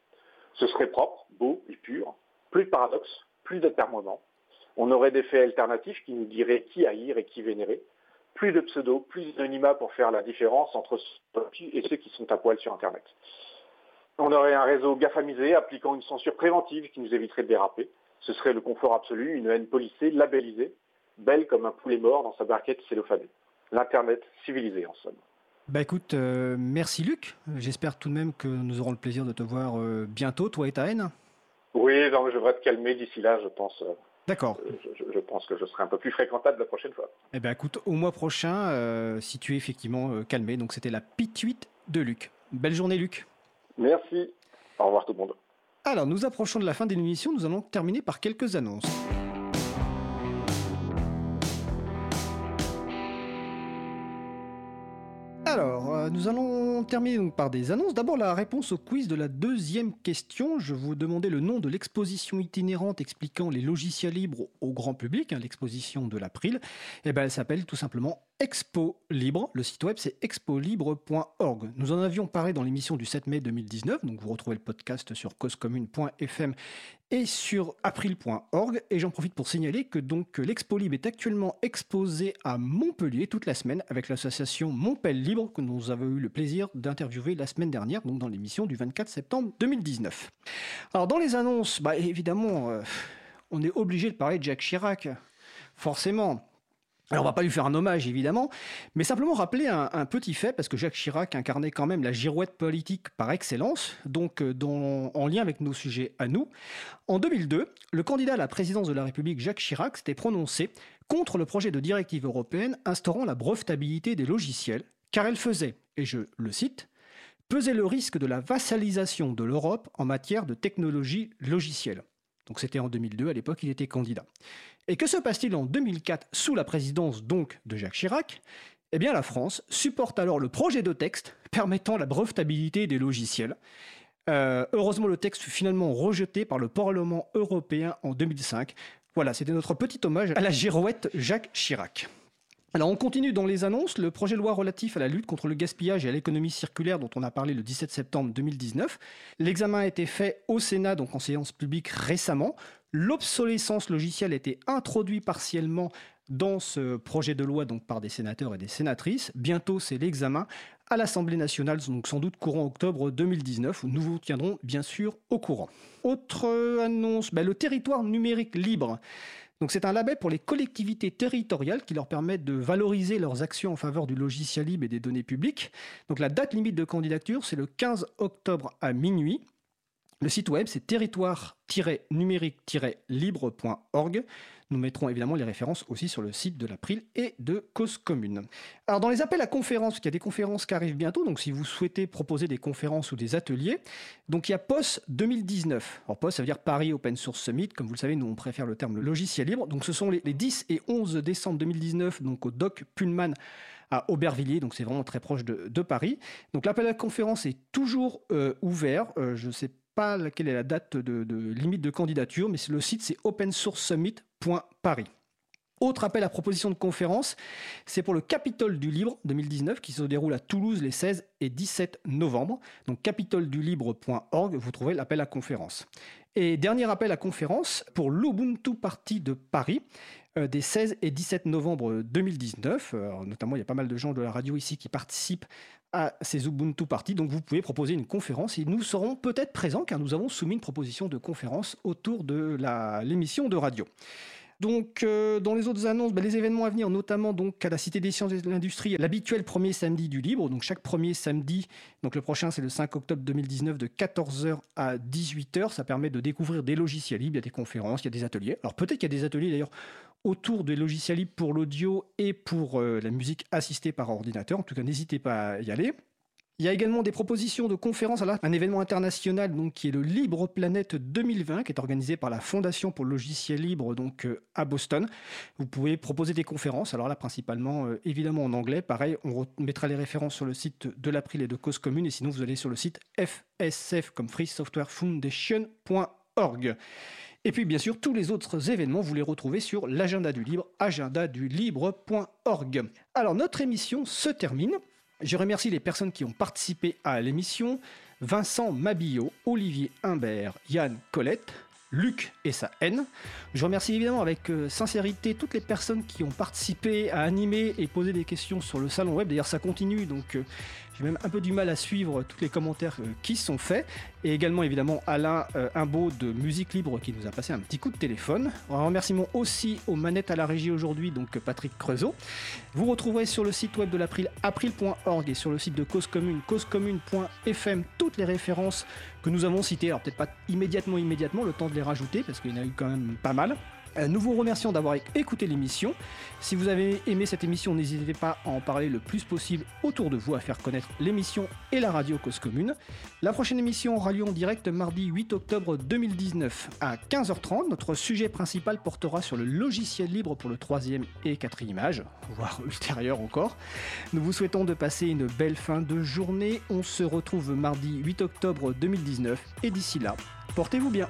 Ce serait propre, beau et pur, plus de paradoxe, plus d'atermoiement. On aurait des faits alternatifs qui nous diraient qui haïr et qui vénérer. Plus de pseudo, plus d'anonymat pour faire la différence entre ceux et ceux qui sont à poil sur Internet. On aurait un réseau gaffamisé appliquant une censure préventive qui nous éviterait de déraper. Ce serait le confort absolu, une haine policée, labellisée, belle comme un poulet mort dans sa barquette cellophanée. L'Internet civilisé, en somme.
Bah écoute, euh, merci Luc. J'espère tout de même que nous aurons le plaisir de te voir euh, bientôt, toi et ta haine.
Oui, non, je devrais te calmer d'ici là, je pense. Euh,
D'accord.
Je, je, pense que je serai un peu plus fréquentable la prochaine fois.
Eh bien écoute, au mois prochain, si tu es effectivement calmé, donc c'était la pituite de Luc. Belle journée Luc.
Merci. Au revoir tout le monde.
Alors, nous approchons de la fin de l'émission, nous allons terminer par quelques annonces. Alors, euh, nous allons terminer donc par des annonces. D'abord, la réponse au quiz de la deuxième question. Je vous demandais le nom de l'exposition itinérante expliquant les logiciels libres au grand public, hein, l'exposition de l'April. Et ben, elle s'appelle tout simplement Expo Libre. Le site web, c'est expolibre.org. Nous en avions parlé dans l'émission du 7 mai 2019. Donc, vous retrouvez le podcast sur causecommune.fm et sur april.org. Et j'en profite pour signaler que donc l'Expo Libre est actuellement exposé à Montpellier toute la semaine avec l'association Montpel Libre que nous avons eu le plaisir d'interviewer la semaine dernière, donc dans l'émission du 24 septembre 2019. Alors, dans les annonces, bah, évidemment, euh, on est obligé de parler de Jacques Chirac. Forcément. Alors on va pas lui faire un hommage évidemment, mais simplement rappeler un, petit fait parce que Jacques Chirac incarnait quand même la girouette politique par excellence, donc dans, en lien avec nos sujets à nous. En 2002, le candidat à la présidence de la République Jacques Chirac s'était prononcé contre le projet de directive européenne instaurant la brevetabilité des logiciels, car elle faisait, et je le cite, pesait le risque de la vassalisation de l'Europe en matière de technologie logicielle. Donc c'était en 2002, à l'époque il était candidat. Et que se passe-t-il en 2004 sous la présidence donc de Jacques Chirac? Eh bien la France supporte alors le projet de texte permettant la brevetabilité des logiciels. Euh, heureusement le texte fut finalement rejeté par le Parlement européen en 2005. Voilà, c'était notre petit hommage à la girouette Jacques Chirac. Alors on continue dans les annonces, le projet de loi relatif à la lutte contre le gaspillage et à l'économie circulaire dont on a parlé le 17 septembre 2019. L'examen a été fait au Sénat, donc en séance publique récemment. L'obsolescence logicielle a été introduite partiellement dans ce projet de loi donc par des sénateurs et des sénatrices. Bientôt c'est l'examen à l'Assemblée nationale, donc sans doute courant octobre 2019, où nous vous tiendrons bien sûr au courant. Autre annonce, ben, le territoire numérique libre. C'est un label pour les collectivités territoriales qui leur permet de valoriser leurs actions en faveur du logiciel libre et des données publiques. Donc la date limite de candidature, c'est le 15 octobre à minuit. Le site web, c'est territoire-numérique-libre.org. Nous mettrons évidemment les références aussi sur le site de l'April et de Cause Commune. Alors dans les appels à conférences, il y a des conférences qui arrivent bientôt, donc si vous souhaitez proposer des conférences ou des ateliers, donc il y a POS 2019. Alors POS, ça veut dire Paris Open Source Summit, comme vous le savez, nous on préfère le terme logiciel libre. Donc ce sont les, 10 et 11 décembre 2019, donc au Doc Pullman à Aubervilliers, donc c'est vraiment très proche de, Paris. Donc l'appel à conférence est toujours euh, ouvert. Euh, je ne sais pas quelle est la date de, de limite de candidature, mais le site c'est open source summit Autre appel à proposition de conférence, c'est pour le Capitole du Libre 2019 qui se déroule à Toulouse les 16 et 17 novembre. Donc capitoledulibre.org, vous trouvez l'appel à conférence. Et dernier appel à conférence pour l'Ubuntu Party de Paris des 16 et 17 novembre 2019. Euh, notamment, il y a pas mal de gens de la radio ici qui participent à ces Ubuntu Party. Donc vous pouvez proposer une conférence et nous serons peut-être présents car nous avons soumis une proposition de conférence autour de l'émission de radio. Donc, euh, dans les autres annonces, bah, les événements à venir, notamment donc à la Cité des Sciences et de l'Industrie, l'habituel premier samedi du libre. Donc, chaque premier samedi, donc le prochain, c'est le 5 octobre 2019, de 14h à 18h. Ça permet de découvrir des logiciels libres, il y a des conférences, il y a des ateliers. Alors, peut-être qu'il y a des ateliers d'ailleurs autour des logiciels libres pour l'audio et pour euh, la musique assistée par ordinateur. En tout cas, n'hésitez pas à y aller. Il y a également des propositions de conférences. à un événement international donc, qui est le Libre Planète 2020, qui est organisé par la Fondation pour le logiciel libre donc, euh, à Boston. Vous pouvez proposer des conférences, alors là principalement euh, évidemment en anglais. Pareil, on mettra les références sur le site de l'April et de Cause Commune, et sinon vous allez sur le site FSF comme Free Software Foundation.org. Et puis bien sûr, tous les autres événements, vous les retrouvez sur l'agenda du libre, agendadulibre.org. Alors notre émission se termine. Je remercie les personnes qui ont participé à l'émission. Vincent Mabillot, Olivier Humbert, Yann Colette, Luc et sa haine. Je remercie évidemment avec euh, sincérité toutes les personnes qui ont participé à animer et poser des questions sur le salon web. D'ailleurs, ça continue, donc euh, j'ai même un peu du mal à suivre tous les commentaires euh, qui sont faits. Et également, évidemment, Alain euh, Imbeau de Musique Libre qui nous a passé un petit coup de téléphone. Un remerciement aussi aux manettes à la régie aujourd'hui, donc Patrick Creusot. Vous retrouverez sur le site web de l'April, april.org et sur le site de Cause Commune, causecommune.fm, toutes les références que nous avons citées. Alors peut-être pas immédiatement, immédiatement, le temps de les rajouter parce qu'il y en a eu quand même pas mal. Euh, nous vous remercions d'avoir écouté l'émission. Si vous avez aimé cette émission, n'hésitez pas à en parler le plus possible autour de vous, à faire connaître l'émission et la radio Cause Commune. La prochaine émission aura lieu en direct mardi 8 octobre 2019 à 15h30. Notre sujet principal portera sur le logiciel libre pour le troisième et quatrième âge, voire ultérieur encore. Nous vous souhaitons de passer une belle fin de journée. On se retrouve mardi 8 octobre 2019 et d'ici là, portez-vous bien.